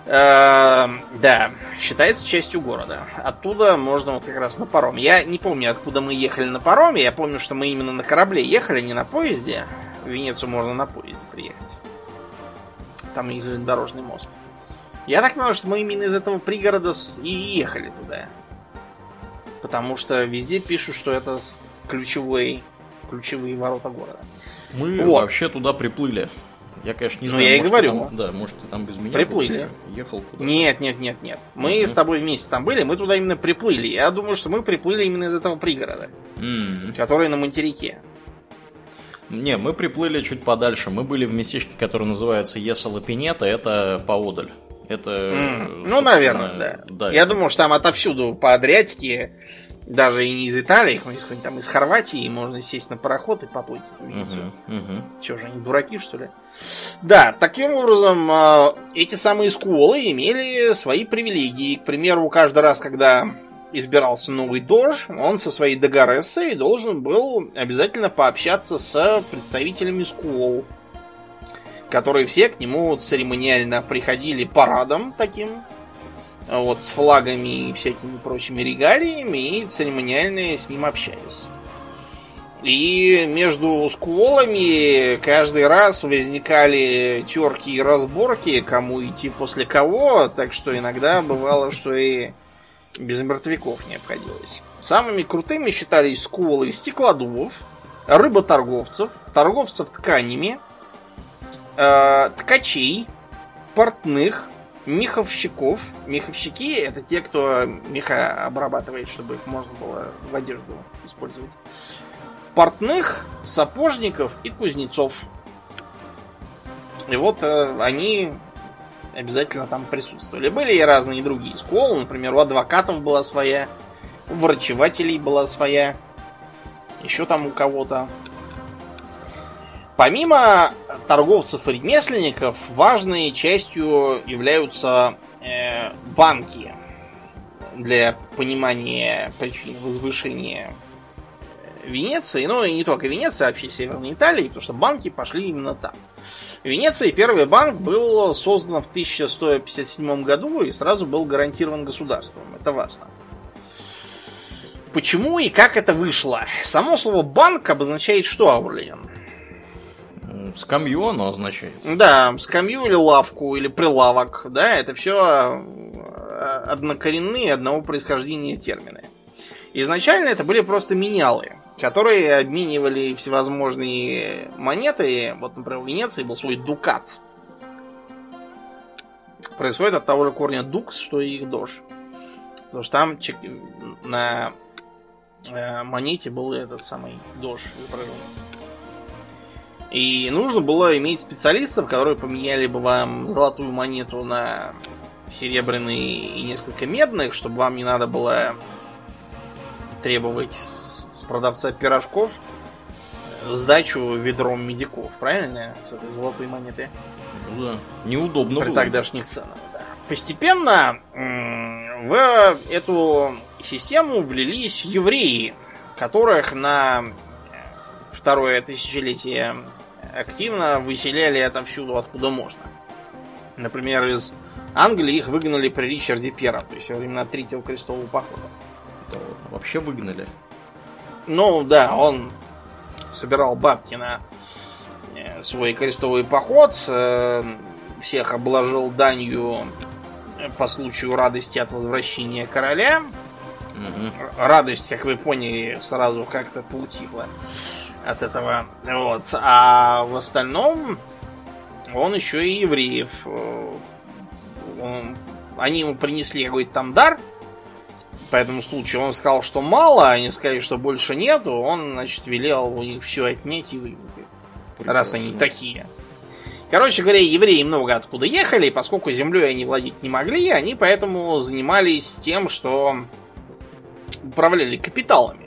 Э, да, считается частью города. Оттуда можно вот как раз на паром. Я не помню, откуда мы ехали на пароме. Я помню, что мы именно на корабле ехали, не на поезде. В Венецию можно на поезде приехать. Там есть железнодорожный мост. Я так понимаю, что мы именно из этого пригорода и ехали туда. Потому что везде пишут, что это ключевой, ключевые ворота города. Мы вот. вообще туда приплыли. Я, конечно, не ну, знаю. Ну, я и говорю. Там, да, может, ты там без меня приплыли. ехал куда-то. Нет, нет, нет, нет. Мы uh-huh. с тобой вместе там были, мы туда именно приплыли. Я думаю, что мы приплыли именно из этого пригорода, uh-huh. который на материке. Не, мы приплыли чуть подальше. Мы были в местечке, которое называется Есала Пинета, это поодаль. Это. Mm. Ну, наверное, да. да Я это... думал, что там отовсюду по Адриатике, даже и не из Италии, хоть там из Хорватии, можно сесть на пароход и поплыть в Венецию. Uh-huh, uh-huh. Че же, они дураки, что ли? Да, таким образом, а, эти самые скулы имели свои привилегии. К примеру, каждый раз, когда избирался новый дож, он со своей Дагарессой должен был обязательно пообщаться с представителями скул, которые все к нему церемониально приходили парадом таким, вот, с флагами и всякими прочими регалиями, и церемониально с ним общались. И между скволами каждый раз возникали терки и разборки, кому идти после кого, так что иногда бывало, что и без мертвяков не обходилось. Самыми крутыми считались скулы стеклодувов, рыботорговцев, торговцев тканями, э, ткачей, портных, меховщиков. Меховщики это те, кто меха обрабатывает, чтобы их можно было в одежду использовать. Портных, сапожников и кузнецов. И вот э, они обязательно там присутствовали. Были и разные другие школы. Например, у адвокатов была своя, у врачевателей была своя. Еще там у кого-то. Помимо торговцев и ремесленников, важной частью являются э, банки для понимания причин возвышения Венеции, ну и не только Венеции, а вообще Северной Италии, потому что банки пошли именно там. В Венеции первый банк был создан в 1157 году и сразу был гарантирован государством. Это важно. Почему и как это вышло? Само слово банк обозначает что, Аурлиен? Скамью оно означает. Да, скамью или лавку, или прилавок. Да, это все э, однокоренные одного происхождения термины. Изначально это были просто менялы которые обменивали всевозможные монеты. Вот, например, в Венеции был свой дукат. Происходит от того же корня дукс, что и их дож. Потому что там на э, монете был этот самый дож изображен. И нужно было иметь специалистов, которые поменяли бы вам золотую монету на серебряные и несколько медных, чтобы вам не надо было требовать с продавца пирожков сдачу ведром медиков, правильно? С этой золотой монеты. Ну да. Неудобно При было. тогдашних ценах, да. Постепенно в эту систему влились евреи, которых на второе тысячелетие активно выселяли отовсюду, откуда можно. Например, из Англии их выгнали при Ричарде Первом, то есть во времена Третьего крестового похода. Вообще выгнали. Ну, да, он собирал бабки на э, свой крестовый поход, э, всех обложил данью по случаю радости от возвращения короля. Угу. Радость, как вы поняли, сразу как-то поутихла от этого. Вот. А в остальном он еще и евреев. Э, он, они ему принесли какой-то там дар, по этому случаю. Он сказал, что мало, они сказали, что больше нету. Он, значит, велел у них все отнять и выбить. Раз они такие. Короче говоря, евреи много откуда ехали, поскольку землей они владеть не могли, они поэтому занимались тем, что управляли капиталами.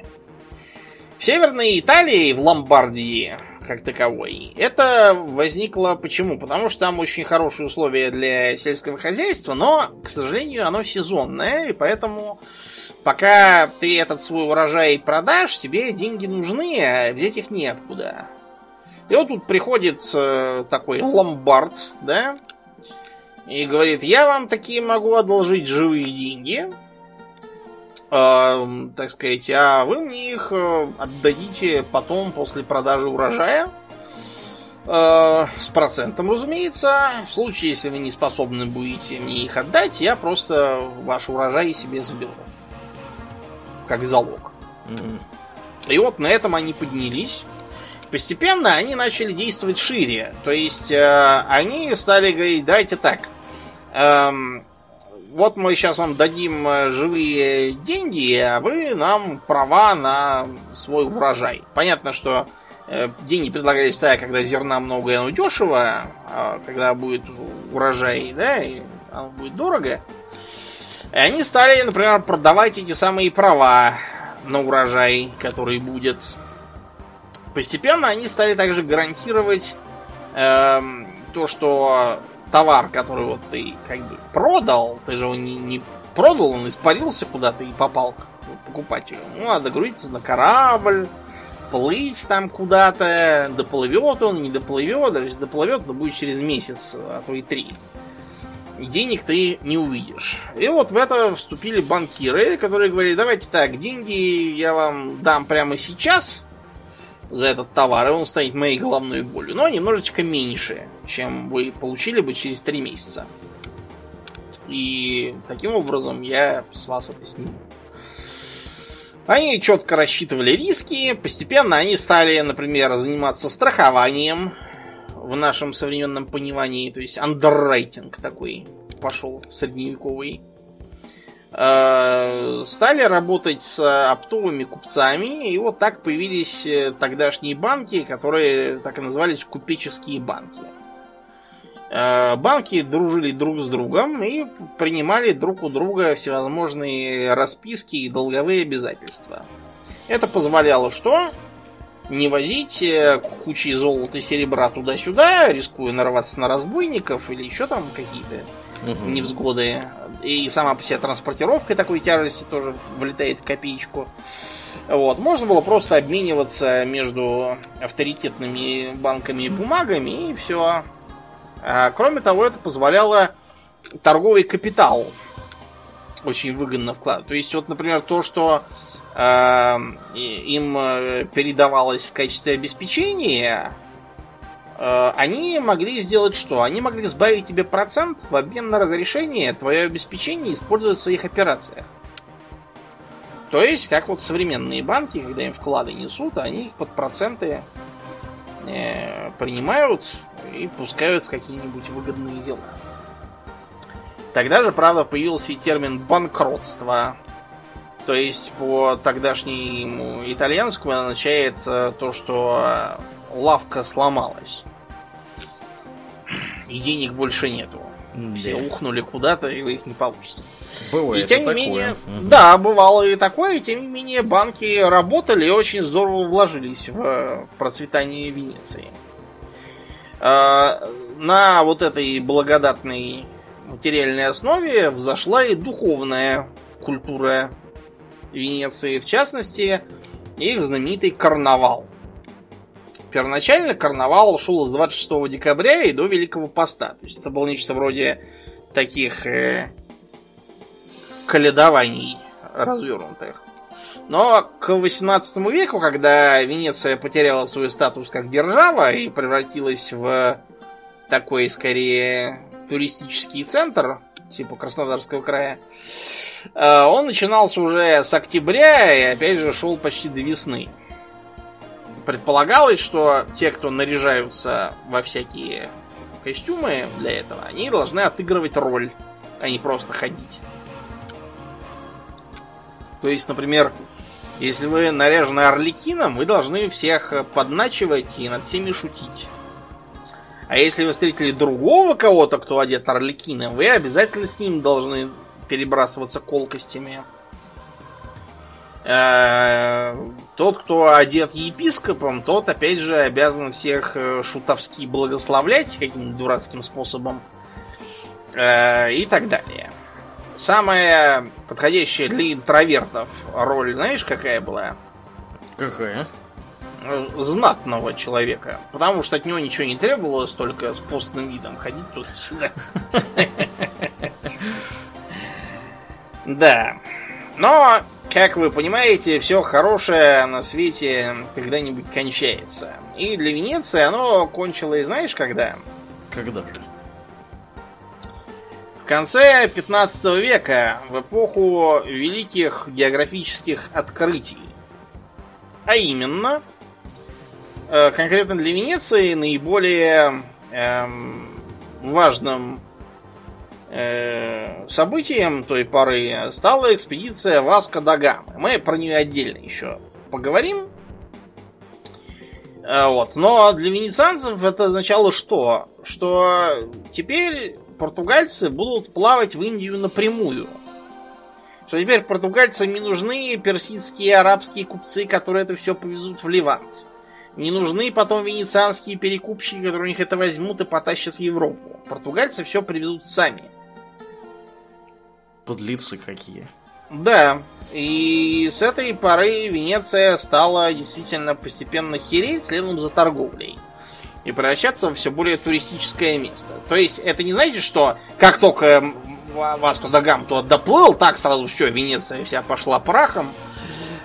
В Северной Италии, в Ломбардии, как таковой, это возникло почему? Потому что там очень хорошие условия для сельского хозяйства, но, к сожалению, оно сезонное, и поэтому пока ты этот свой урожай продашь, тебе деньги нужны, а взять их неоткуда. И вот тут приходит э, такой ломбард, да, и говорит, я вам такие могу одолжить живые деньги, э, так сказать, а вы мне их э, отдадите потом после продажи урожая. Э, с процентом, разумеется. В случае, если вы не способны будете мне их отдать, я просто ваш урожай себе заберу. Как залог. Mm-hmm. И вот на этом они поднялись. Постепенно они начали действовать шире. То есть э, они стали говорить, давайте так. Эм, вот мы сейчас вам дадим э, живые деньги, а вы нам права на свой урожай. Понятно, что э, деньги предлагались тогда, когда зерна много и оно дешево, а когда будет урожай, да, и оно будет дорого. И они стали, например, продавать эти самые права на урожай, который будет Постепенно они стали также гарантировать э, то, что товар, который вот ты как бы продал, ты же его не, не продал, он испарился куда-то и попал к покупателю. Ну, надо грузиться на корабль, плыть там куда-то, доплывет он, не доплывет, даже если доплывет, то будет через месяц, а то и три. И денег ты не увидишь. И вот в это вступили банкиры, которые говорили, давайте так, деньги я вам дам прямо сейчас, за этот товар, и он станет моей головной болью. Но немножечко меньше, чем вы получили бы через три месяца. И таким образом я с вас это сниму. Они четко рассчитывали риски. Постепенно они стали, например, заниматься страхованием в нашем современном понимании. То есть андеррайтинг такой пошел средневековый. Э, стали работать с оптовыми купцами, и вот так появились э, тогдашние банки, которые так и назывались купеческие банки. Э, банки дружили друг с другом и принимали друг у друга всевозможные расписки и долговые обязательства. Это позволяло что? Не возить кучи золота и серебра туда-сюда, рискуя нарваться на разбойников или еще там какие-то угу. невзгоды. И сама по себе транспортировка такой тяжести тоже влетает в копеечку. Вот. Можно было просто обмениваться между авторитетными банками и бумагами, и все. А, кроме того, это позволяло торговый капитал очень выгодно вкладывать. То есть, вот, например, то, что э, им э, передавалось в качестве обеспечения, Э, они могли сделать что? Они могли сбавить тебе процент в обмен на разрешение твое обеспечение использовать в своих операциях. То есть, как вот современные банки, когда им вклады несут, они их под проценты э, принимают и пускают в какие-нибудь выгодные дела. Тогда же, правда, появился и термин банкротство. То есть, по тогдашнему итальянскому означает э, то, что лавка сломалась и денег больше нету. Да. Все ухнули куда-то, и вы их не получите. Бывает и тем не такое. менее, угу. да, бывало и такое, и тем не менее банки работали и очень здорово вложились в процветание Венеции. На вот этой благодатной материальной основе взошла и духовная культура Венеции, в частности, их знаменитый карнавал. Первоначально карнавал шел с 26 декабря и до Великого Поста. То есть это было нечто вроде таких э, каледований развернутых. Но к 18 веку, когда Венеция потеряла свой статус как держава и превратилась в такой, скорее, туристический центр, типа Краснодарского края, э, он начинался уже с октября и опять же шел почти до весны предполагалось, что те, кто наряжаются во всякие костюмы для этого, они должны отыгрывать роль, а не просто ходить. То есть, например, если вы наряжены орликином, вы должны всех подначивать и над всеми шутить. А если вы встретили другого кого-то, кто одет орликином, вы обязательно с ним должны перебрасываться колкостями. Э, тот, кто одет епископом, тот, опять же, обязан всех э, шутовски благословлять каким-нибудь дурацким способом. Э, и так далее. Самая подходящая для интровертов роль, знаешь, какая была? Какая? Знатного человека. Потому что от него ничего не требовалось, только с постным видом ходить туда-сюда. Да. Но, как вы понимаете, все хорошее на свете когда-нибудь кончается. И для Венеции оно кончилось, знаешь, когда? Когда же? Конце 15 века, в эпоху великих географических открытий. А именно, э, конкретно для Венеции наиболее эм, важным э, событием той поры стала экспедиция Васко да Гамы. Мы про нее отдельно еще поговорим. Э, вот. Но для венецианцев это означало что? Что теперь португальцы будут плавать в Индию напрямую. Что теперь португальцам не нужны персидские арабские купцы, которые это все повезут в Ливант. Не нужны потом венецианские перекупщики, которые у них это возьмут и потащат в Европу. Португальцы все привезут сами подлецы какие. Да, и с этой поры Венеция стала действительно постепенно хереть следом за торговлей. И превращаться в все более туристическое место. То есть, это не значит, что как только Васко да Гам туда доплыл, так сразу все, Венеция вся пошла прахом.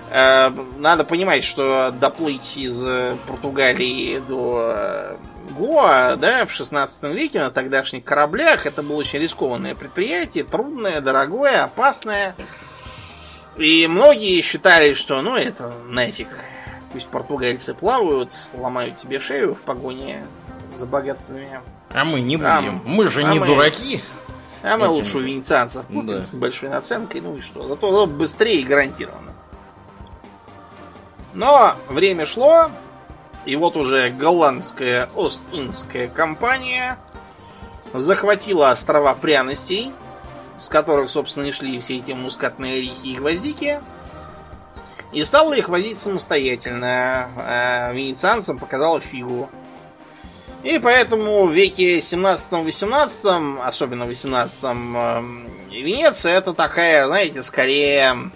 Э, надо понимать, что доплыть из Португалии до э, Гоа, да, в 16 веке на тогдашних кораблях это было очень рискованное предприятие, трудное, дорогое, опасное. И многие считали, что ну это нафиг. Пусть португальцы плавают, ломают себе шею в погоне за богатствами. А мы не будем. А, мы же а не мы... дураки. А мы лучше у венецианцев купим да. с большой наценкой, ну и что. Зато быстрее и гарантированно. Но время шло, и вот уже голландская Ост-Индская компания захватила острова пряностей, с которых, собственно, и шли все эти мускатные орехи и гвоздики, и стала их возить самостоятельно. А венецианцам показала фигу. И поэтому в веке 17-18, особенно в 18 эм, Венеция это такая, знаете, скорее...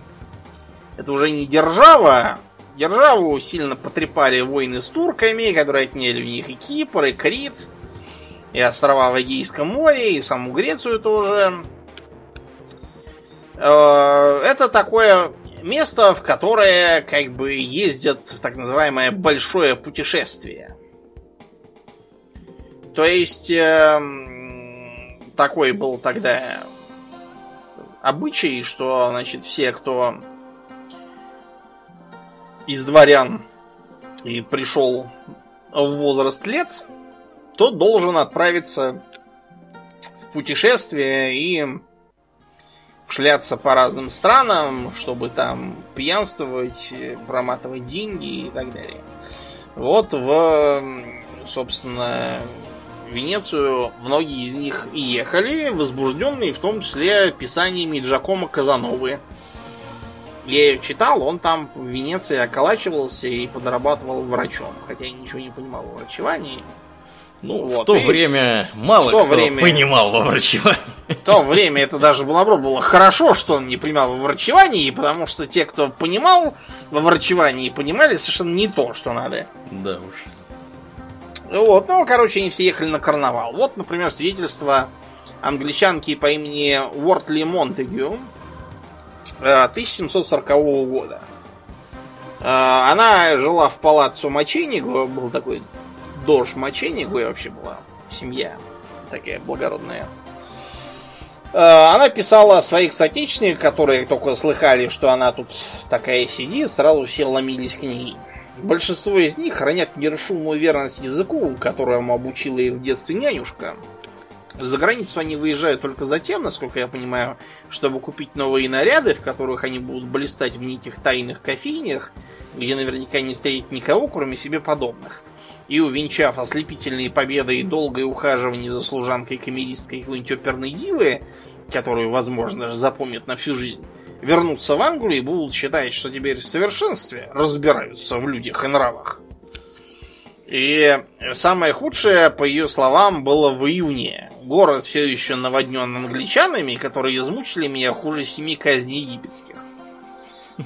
Это уже не держава, Державу сильно потрепали войны с турками, которые отняли у них и Кипр, и Крит, и острова в Эгейском море, и саму Грецию тоже. Э, это такое место, в которое как бы ездят в так называемое большое путешествие. То есть эм, такой был тогда обычай, что значит все, кто из дворян и пришел в возраст лет, тот должен отправиться в путешествие и шляться по разным странам, чтобы там пьянствовать, проматывать деньги и так далее. Вот в, собственно, Венецию многие из них и ехали, возбужденные в том числе писаниями Джакома Казановы, я ее читал, он там в Венеции околачивался и подрабатывал врачом. Хотя я ничего не понимал в врачевании. Ну, вот. в то и время мало то кто время... понимал во врачевании. В то время это даже наоборот было хорошо, что он не понимал во врачевании, потому что те, кто понимал во врачевании, понимали совершенно не то, что надо. Да уж. Вот, ну, короче, они все ехали на карнавал. Вот, например, свидетельство англичанки по имени Уортли Монтегю, 1740 э, года. Э, она жила в палаццо Маченигу, был такой дож Маченигу, и вообще была семья такая благородная. Э, она писала своих соотечественниках, которые только слыхали, что она тут такая сидит, сразу все ломились к ней. Большинство из них хранят нерушимую верность языку, которому обучила их в детстве нянюшка. За границу они выезжают только за тем, насколько я понимаю, чтобы купить новые наряды, в которых они будут блистать в неких тайных кофейнях, где наверняка не встретить никого, кроме себе подобных. И увенчав ослепительные победы и долгое ухаживание за служанкой-камеристкой какой-нибудь оперной дивы, которую, возможно, запомнят на всю жизнь, вернутся в Англию и будут считать, что теперь в совершенстве разбираются в людях и нравах. И самое худшее, по ее словам, было в июне. Город все еще наводнен англичанами, которые измучили меня хуже семи казней египетских.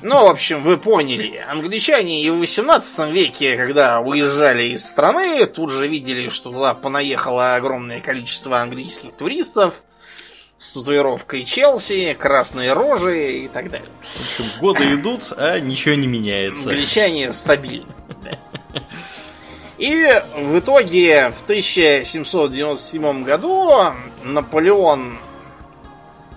Ну, в общем, вы поняли. Англичане и в 18 веке, когда уезжали из страны, тут же видели, что туда понаехало огромное количество английских туристов с татуировкой Челси, красные рожи и так далее. В общем, годы идут, а ничего не меняется. Англичане стабильны. И в итоге в 1797 году Наполеон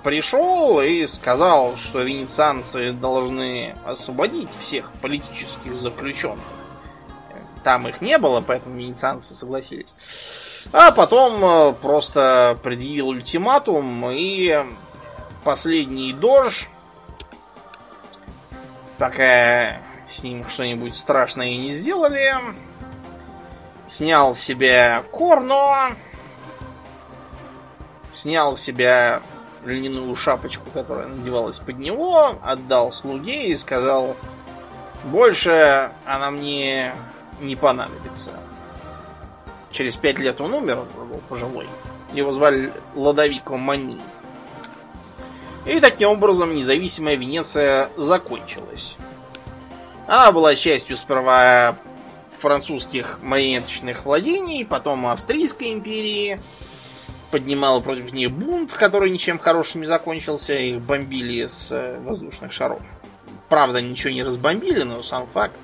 пришел и сказал, что венецианцы должны освободить всех политических заключенных. Там их не было, поэтому венецианцы согласились. А потом э, просто предъявил ультиматум и последний дождь, пока с ним что-нибудь страшное не сделали, снял себе корно, снял себе льняную шапочку, которая надевалась под него, отдал слуге и сказал, больше она мне не понадобится. Через пять лет он умер, он был пожилой. Его звали Ладовико Мани. И таким образом независимая Венеция закончилась. Она была частью сперва французских марионеточных владений, потом Австрийской империи. Поднимала против них бунт, который ничем хорошим не закончился. Их бомбили с э, воздушных шаров. Правда, ничего не разбомбили, но сам факт.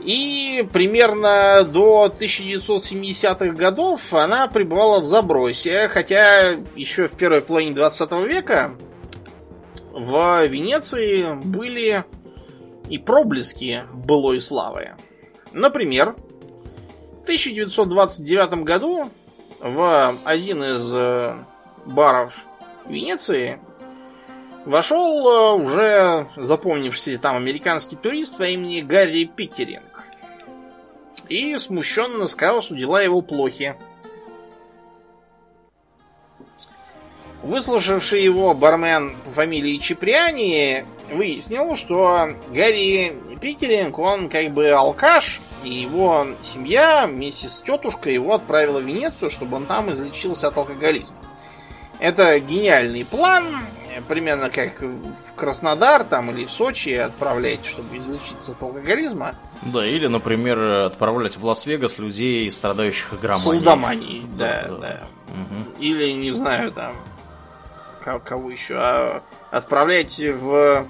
И примерно до 1970-х годов она пребывала в забросе, хотя еще в первой половине 20 века в Венеции были и проблески былой славы. Например, в 1929 году в один из э, баров Венеции вошел э, уже запомнившийся там американский турист по имени Гарри Пикеринг. И смущенно сказал, что дела его плохи. Выслушавший его бармен по фамилии Чиприани выяснил, что Гарри Пикеринг, он как бы алкаш, и его семья вместе с тетушкой его отправила в Венецию, чтобы он там излечился от алкоголизма. Это гениальный план, примерно как в Краснодар там или в Сочи отправлять, чтобы излечиться от алкоголизма. Да, или, например, отправлять в Лас-Вегас людей, страдающих игроманией. Солдоманией, да, да. да. Угу. Или, не знаю, там, кого еще, а отправлять в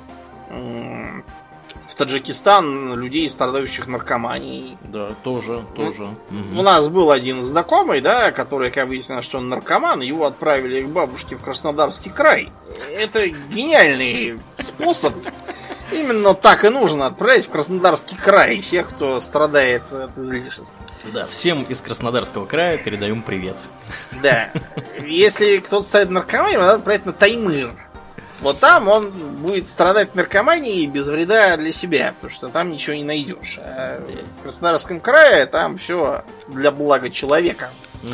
в Таджикистан людей, страдающих наркоманией. Да, тоже, тоже. У, у нас был один знакомый, да, который, как выяснилось, что он наркоман, его отправили к бабушке в Краснодарский край. Это гениальный способ. Именно так и нужно отправить в Краснодарский край всех, кто страдает от излишеств. Да, всем из Краснодарского края передаем привет. Да. Если кто-то ставит наркоманией, надо отправить на Таймыр. Вот там он будет страдать наркоманией без вреда для себя, потому что там ничего не найдешь. А в Краснодарском крае там все для блага человека.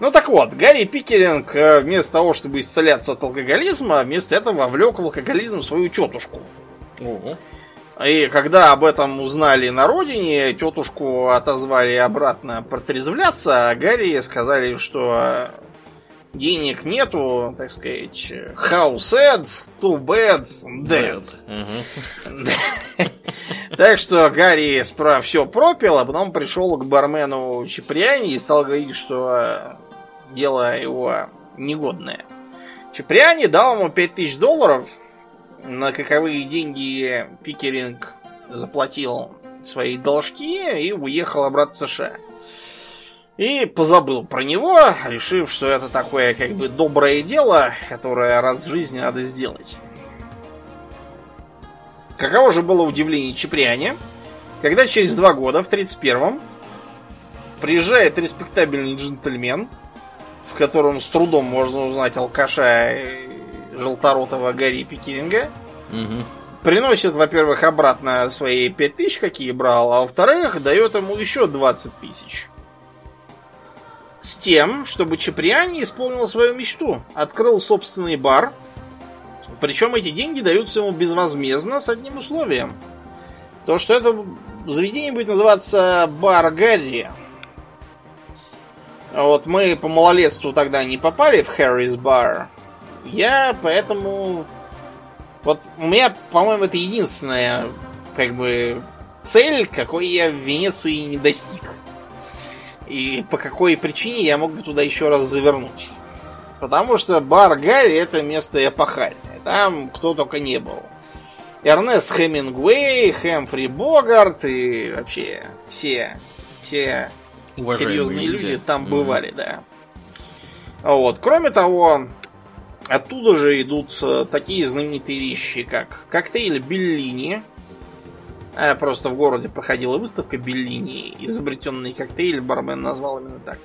Ну так вот, Гарри Пикеринг э, вместо того, чтобы исцеляться от алкоголизма, вместо этого вовлек в алкоголизм свою тетушку. И когда об этом узнали на родине, тетушку отозвали обратно протрезвляться, а Гарри сказали, что денег нету, так сказать, how sad, too bad, dead. Так что Гарри справа все пропил, а потом пришел к бармену Чиприани и стал говорить, что дело его негодное. Чиприани дал ему 5000 долларов, на каковые деньги Пикеринг заплатил свои должки и уехал обратно в США. И позабыл про него, решив, что это такое как бы доброе дело, которое раз в жизни надо сделать. Каково же было удивление Чеприане, когда через два года, в 31-м, приезжает респектабельный джентльмен, в котором с трудом можно узнать алкаша желторотого Гарри Пикинга. Угу. Приносит, во-первых, обратно свои 5 тысяч, какие брал, а во-вторых, дает ему еще 20 тысяч. С тем, чтобы Чаприани исполнил свою мечту. Открыл собственный бар. Причем эти деньги даются ему безвозмездно с одним условием. То, что это заведение будет называться Бар Гарри. Вот мы по малолетству тогда не попали в Харрис Бар. Я поэтому... Вот у меня, по-моему, это единственная как бы цель, какой я в Венеции не достиг. И по какой причине я мог бы туда еще раз завернуть. Потому что бар Гарри это место эпохальное. Там кто только не был. Эрнест Хемингуэй, Хэмфри Богарт и вообще все, все Уважаемые серьезные люди. люди, там Мгм. бывали, да. Вот. Кроме того, оттуда же идут э, такие знаменитые вещи, как коктейль Беллини. А, просто в городе проходила выставка Беллини. Изобретенный коктейль, бармен назвал именно так.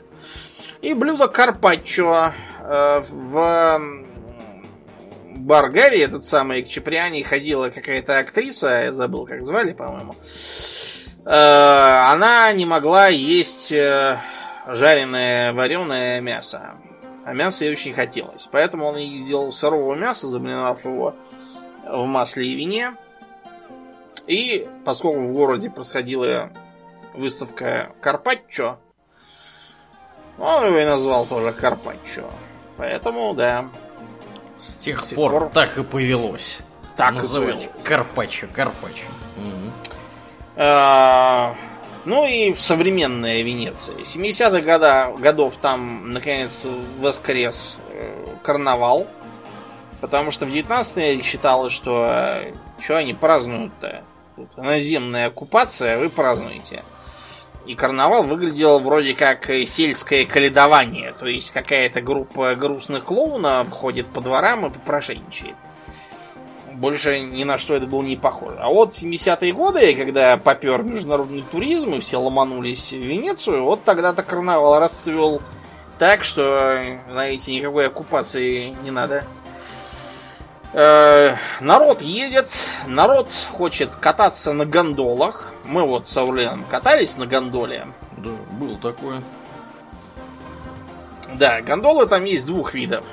И блюдо Карпаччо э, в м, Баргаре, этот самый, к Чаприани ходила какая-то актриса, я забыл, как звали, по-моему. Э, Она не могла есть э, жареное вареное мясо. А мясо ей очень хотелось. Поэтому он ей сделал сырого мяса, замариновав его в масле и вине. И поскольку в городе происходила выставка Карпаччо, он его и назвал тоже Карпаччо. Поэтому, да, С тех С тех пор, пор так и повелось. так и Называть было. Карпаччо, Карпаччо. Мгм. А, Ну и современная Венеция. 70-х года, годов там, наконец, воскрес э, карнавал. Потому что в 19 веке считалось, что что они празднуют-то? Тут наземная оккупация, вы празднуете. И карнавал выглядел вроде как сельское каледование. То есть какая-то группа грустных клоунов ходит по дворам и попрошайничает. Больше ни на что это было не похоже. А вот 70-е годы, когда попер международный туризм и все ломанулись в Венецию, вот тогда-то карнавал расцвел так, что, знаете, никакой оккупации не надо. Э, народ едет, народ хочет кататься на гондолах. Мы вот с Ауленом катались на гондоле. Да, было такое. Да, гондолы там есть двух видов.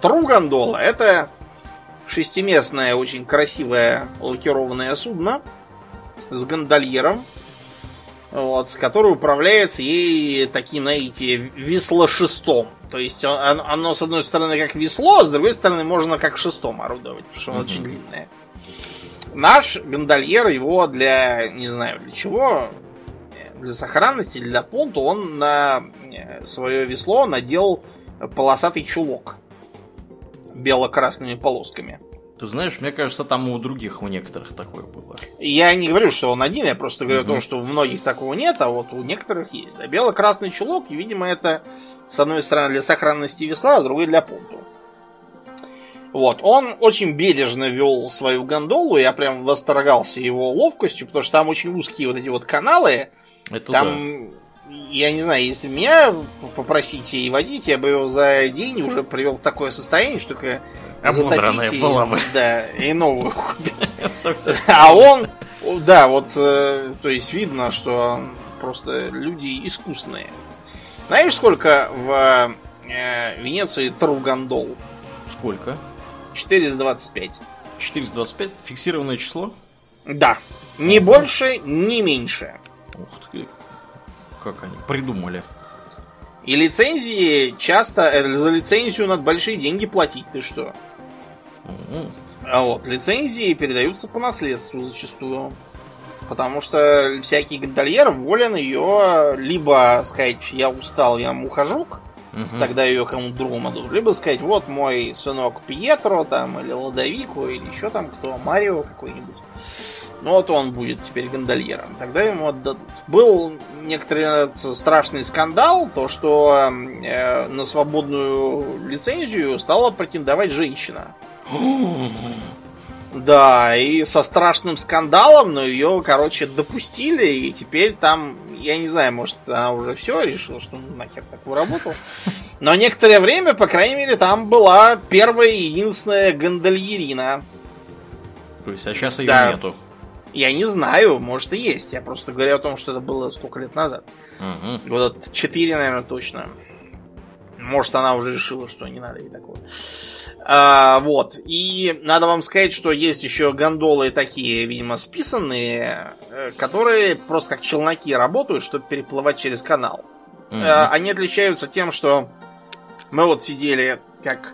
Тру гондола это шестиместное, очень красивое лакированное судно с гондольером, вот, который управляется ей таким, знаете, весло-шестом. То есть он- он- оно, с одной стороны, как весло, а с другой стороны, можно как шестом орудовать, потому что оно Мгм. очень длинное. Наш гондольер его для, не знаю для чего, для сохранности, для понту, он на свое весло надел полосатый чулок бело-красными полосками. Ты знаешь, мне кажется, там у других, у некоторых такое было. Я не говорю, что он один, я просто говорю Мгм. о том, что у многих такого нет, а вот у некоторых есть. Да, бело-красный чулок, видимо, это с одной стороны для сохранности весла, а с другой для понту. Вот, он очень бережно вел свою гондолу, я прям восторгался его ловкостью, потому что там очень узкие вот эти вот каналы, Это да. Там, я не знаю, если меня попросите и водить, я бы его за день уже привел в такое состояние, что только Ободранная была бы. Да, и новую купить. А он, да, вот, э, то есть видно, что просто люди искусные. Знаешь, сколько в э, Венеции тру-гондол? Сколько? 425. 425? Фиксированное число? Да. Ни больше, ни меньше. Ух ты. Как они придумали. И лицензии часто, э, за лицензию надо большие деньги платить, ты что? М, А вот лицензии передаются по наследству зачастую. Потому что всякий гондольер волен ее либо сказать, я устал, я мухожук, мгм. тогда ее кому-то другому отдадут, либо сказать, вот мой сынок Пьетро, там, или Ладовику, или еще там кто, Марио какой-нибудь. Ну вот он будет теперь гондольером, тогда ему отдадут. Был некоторый страшный скандал, то что э, на свободную лицензию стала претендовать женщина. Да, и со страшным скандалом, но ее, короче, допустили, и теперь там, я не знаю, может, она уже все решила, что ну, нахер такую работу. Но некоторое время, по крайней мере, там была первая и единственная гондольерина. То есть, а сейчас ее Да. нету. Я не знаю, может и есть. Я просто говорю о том, что это было сколько лет назад. Мгм. Года 4, наверное, точно. Может, она уже решила, что не надо ей такого. А, вот. И надо вам сказать, что есть еще гондолы такие, видимо, списанные, э, которые просто как челноки работают, чтобы переплывать через канал. Мгм. Э, Они отличаются тем, что мы вот сидели как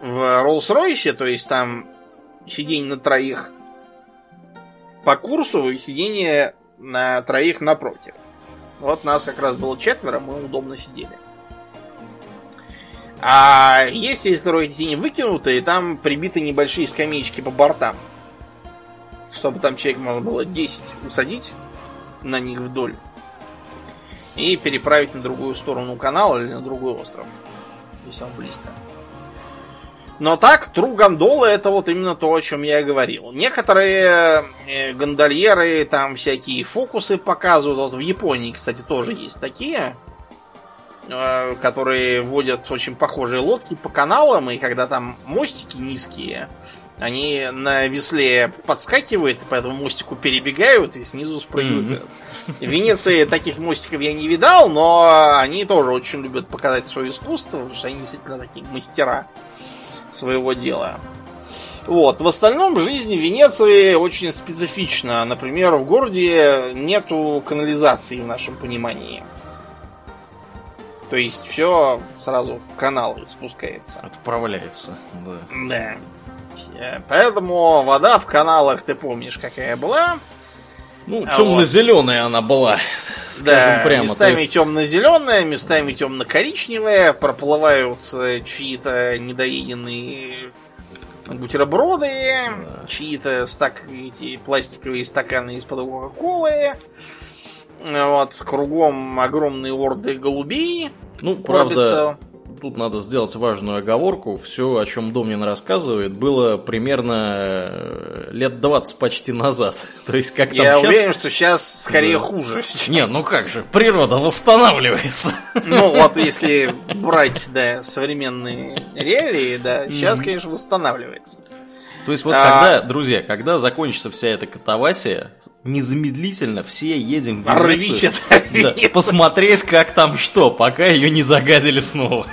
в Роллс-Ройсе, то есть там сиденье на троих по курсу и сиденье на троих напротив. Вот нас как раз было четверо, мы удобно сидели. А есть из которых сиденья выкинуты, и там прибиты небольшие скамеечки по бортам. Чтобы там человек можно было 10 усадить на них вдоль и переправить на другую сторону канала или на другой остров, если он близко. Но так, тру гондолы это вот именно то, о чем я и говорил. Некоторые э, гондольеры там всякие фокусы показывают. Вот в Японии, кстати, тоже есть такие, которые водят очень похожие лодки по каналам, и когда там мостики низкие, они на весле подскакивают, и по этому мостику перебегают и снизу спрыгивают. В Венеции таких мостиков я не видал, но они тоже очень любят показать свое искусство, потому что они действительно такие мастера своего дела. Вот. В остальном жизнь Венеции очень специфична. Например, в городе нету канализации в нашем понимании. То есть все сразу в каналы спускается. Отправляется, да. Да. Поэтому вода в каналах, ты помнишь, какая была. Ну, А темно-зеленая она была, скажем да, прямо. местами есть- темно-зеленая, местами темно-коричневая, проплывают э, чьи-то недоеденные бутерброды, Да. чьи-то стак... эти пластиковые стаканы из-под Кока-Колы. Вот, кругом огромные орды голубей. Ну, правда, тут надо сделать важную оговорку. Все, о чем Домнин рассказывает, было примерно э, лет 20 почти назад. То есть, как там Я сейчас... уверен, что сейчас скорее Да. хуже. Не, ну как же, природа восстанавливается. Ну, вот если брать, да, современные реалии, да, сейчас, конечно, восстанавливается. То есть вот А- когда, друзья, когда закончится вся эта катавасия, незамедлительно все едем в Венецию. да, посмотреть, как там что, пока ее не загадили снова.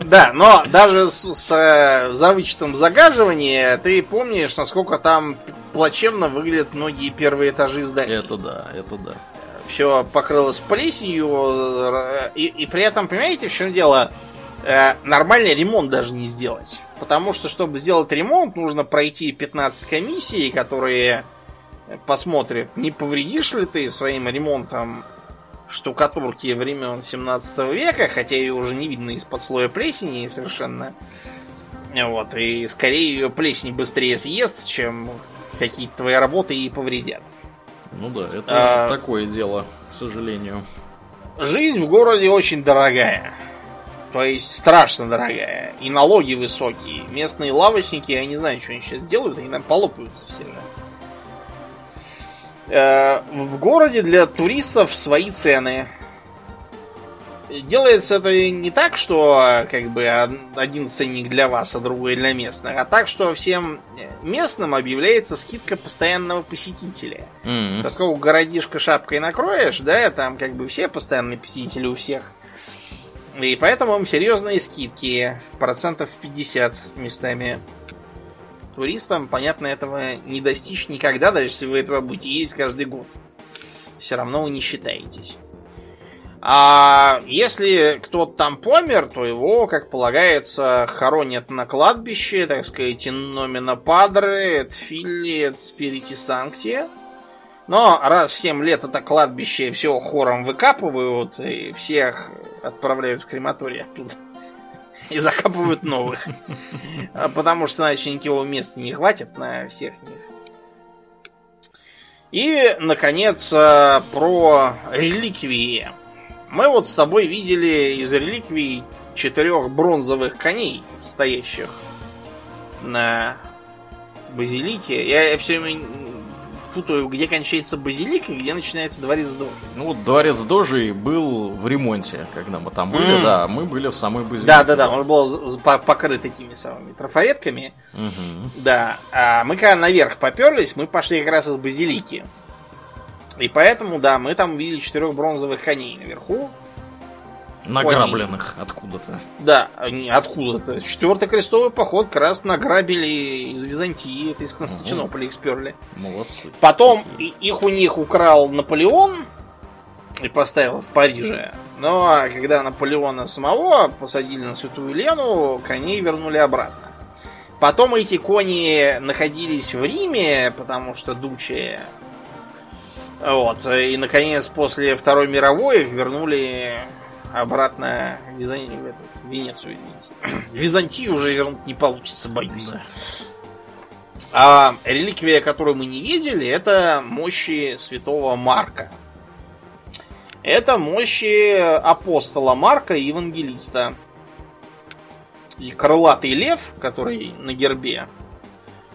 Да, но даже с, с, э, за вычетом загаживания ты помнишь, насколько там плачевно выглядят многие первые этажи зданий. Это да, это да. Все покрылось плесенью, э, и, и при этом, понимаете, в чем дело? Э, Нормальный ремонт даже не сделать. Потому что, чтобы сделать ремонт, нужно пройти 15 комиссий, которые посмотрят, не повредишь ли ты своим ремонтом штукатурки времен 17 века, хотя ее уже не видно из-под слоя плесени совершенно. Вот, и скорее ее плесень быстрее съест, чем какие-то твои работы и повредят. Ну да, это А- такое дело, к сожалению. Жизнь в городе очень дорогая. То есть страшно дорогая. И налоги высокие. Местные лавочники, я не знаю, что они сейчас делают, они там полопаются все. Э, В городе для туристов свои цены. Делается это не так, что как бы од- один ценник для вас, а другой для местных, а так, что всем местным объявляется скидка постоянного посетителя. М. Поскольку городишко шапкой накроешь, да, там как бы все постоянные посетители у всех. И поэтому им серьезные скидки, процентов 50 местами. Туристам, понятно, этого не достичь никогда, даже если вы этого будете ездить каждый год. Все равно вы не считаетесь. А если кто-то там помер, то его, как полагается, хоронят на кладбище, так сказать, номина падре, et fili, et spiriti sancti. Но раз в 7 лет это кладбище все хором выкапывают и всех отправляют в крематорий оттуда. И закапывают новых. А Потому что иначе никакого места не хватит на всех них. И, наконец, э, про реликвии. Мы вот с тобой видели из реликвий четырех бронзовых коней, стоящих на базилики. Я все время путаю, где кончается базилика и где начинается дворец Дожи. Ну вот дворец Дожи был в ремонте, когда мы там были, mm. да, мы были в самой базилике. Да, да, да, он был покрыт такими самыми трафаретками. Угу. Да, а мы когда наверх поперлись, мы пошли как раз из базилики. И поэтому, да, мы там видели четырех бронзовых коней наверху. Награбленных откуда-то. Да, они откуда-то. Четвертый крестовый поход как раз награбили из Византии, это из Константинополя их сперли. Молодцы. Потом их у них украл Наполеон и поставил в Париже. Но а когда Наполеона самого посадили на Святую Лену, коней вернули обратно. Потом эти кони находились в Риме, потому что Дуче вот. И, наконец, после Второй мировой их вернули обратно в, Визан... в, этот, в Венецию, извините. Византию уже вернуть не получится, боюсь. Да. А реликвия, которую мы не видели, это мощи святого Марка. Это мощи апостола Марка, евангелиста. И крылатый лев, который на гербе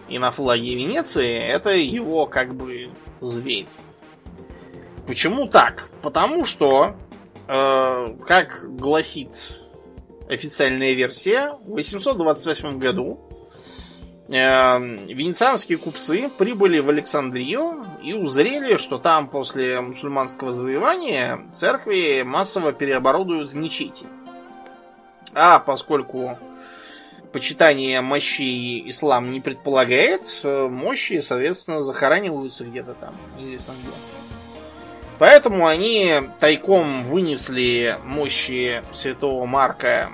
и на флаге Венеции, это его как бы зверь. Почему так? Потому что, как гласит официальная версия, в 828 году э, венецианские купцы прибыли в Александрию и узрели, что там после мусульманского завоевания церкви массово переоборудуют в мечети. А поскольку почитание мощей ислам не предполагает, э, мощи, соответственно, захораниваются где-то там, неизвестно где. Поэтому они тайком вынесли мощи святого Марка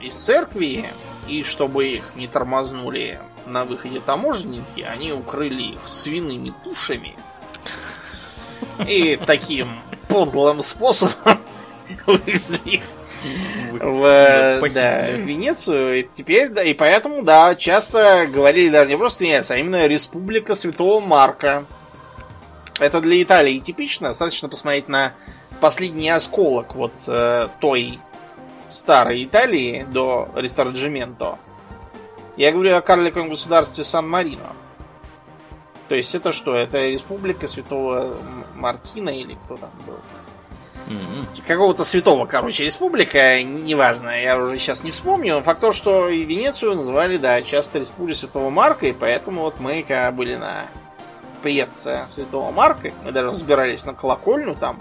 из церкви, и чтобы их не тормознули на выходе таможенники, они укрыли их свиными тушами. И таким подлым способом вывезли их в, да, в Венецию. И теперь, да, и поэтому, да, часто говорили даже не просто Венеция, а именно Республика Святого Марка. Это для Италии типично. Достаточно посмотреть на последний осколок вот э, той старой Италии до Рестарджименто. Я говорю о карликовом государстве Сан-Марино. То есть это что? Это республика святого Мартина или кто там был? Mm-hmm. Какого-то святого, короче, республика, неважно, я уже сейчас не вспомню. Факт то, что и Венецию называли, да, часто республикой святого Марка, и поэтому вот мы, когда были на преция Святого Марка. Мы даже разбирались на колокольню там.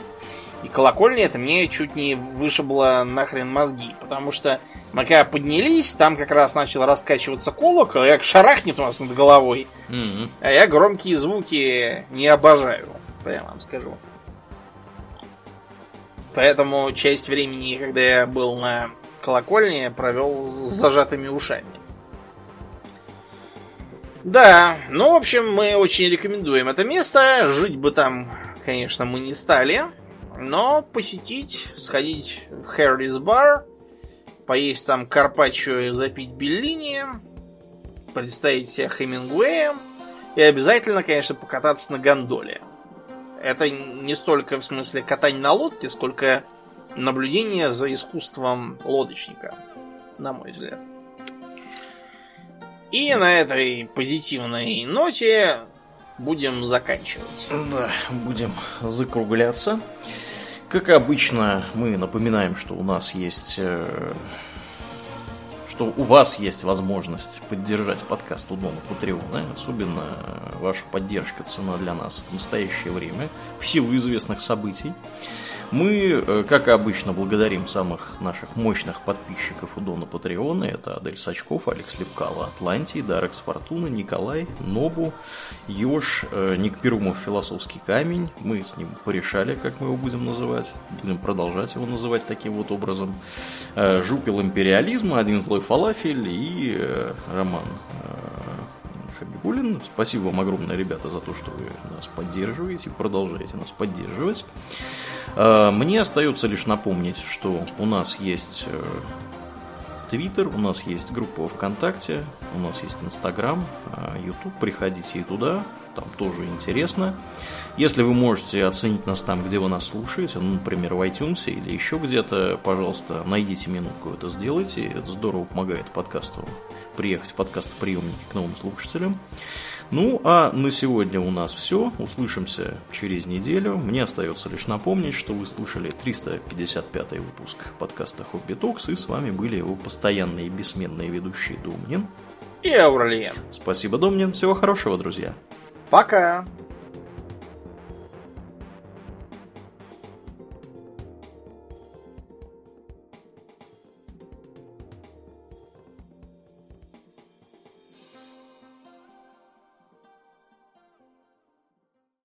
И колокольня это мне чуть не вышибло нахрен мозги. Потому что мы когда поднялись, там как раз начал раскачиваться колокол, и как шарахнет у нас над головой. Mm-hmm. А я громкие звуки не обожаю, прямо вам скажу. Поэтому часть времени, когда я был на колокольне, провел с зажатыми ушами. Да, ну, в общем, мы очень рекомендуем это место. Жить бы там, конечно, мы не стали. Но посетить, сходить в Хэррис Бар, поесть там карпаччо и запить Беллини, представить себя Хемингуэем и обязательно, конечно, покататься на гондоле. Это не столько в смысле катания на лодке, сколько наблюдение за искусством лодочника, на мой взгляд. И на этой позитивной ноте будем заканчивать. Да, будем закругляться. Как обычно, мы напоминаем, что у нас есть э, что у вас есть возможность поддержать подкаст у Дома Патреона. Особенно ваша поддержка цена для нас в настоящее время, в силу известных событий. Мы, э, как и обычно, благодарим самых наших мощных подписчиков у Дона Патреона. Это Адель Сачков, Алекс Лепкало, Атлантий, Дарекс Фортуна, Николай, Нобу, Ёж, э, Ник Перумов, Философский камень. Мы с ним порешали, как мы его будем называть. Будем продолжать его называть таким вот образом. Э, Жупил империализма, Один злой фалафель и Роман Хабибулин. Спасибо вам огромное, ребята, за то, что вы нас поддерживаете, продолжаете нас поддерживать. А, мне остается лишь напомнить, что у нас есть э, Твиттер, у нас есть группа ВКонтакте, у нас есть Инстаграм, YouTube. Приходите и туда. там тоже интересно. Если вы можете оценить нас там, где вы нас слушаете, ну, например, в iTunes или еще где-то, пожалуйста, найдите минутку это сделайте. Это здорово помогает подкасту приехать в подкаст-приемники к новым слушателям. Ну, а на сегодня у нас все. Услышимся через неделю. Мне остается лишь напомнить, что вы слушали 355 выпуск подкаста Хобби Токс, и с вами были его постоянные и бессменные ведущие Домнин и Ауралиен. Спасибо, Домнин. Всего хорошего, друзья. Пока.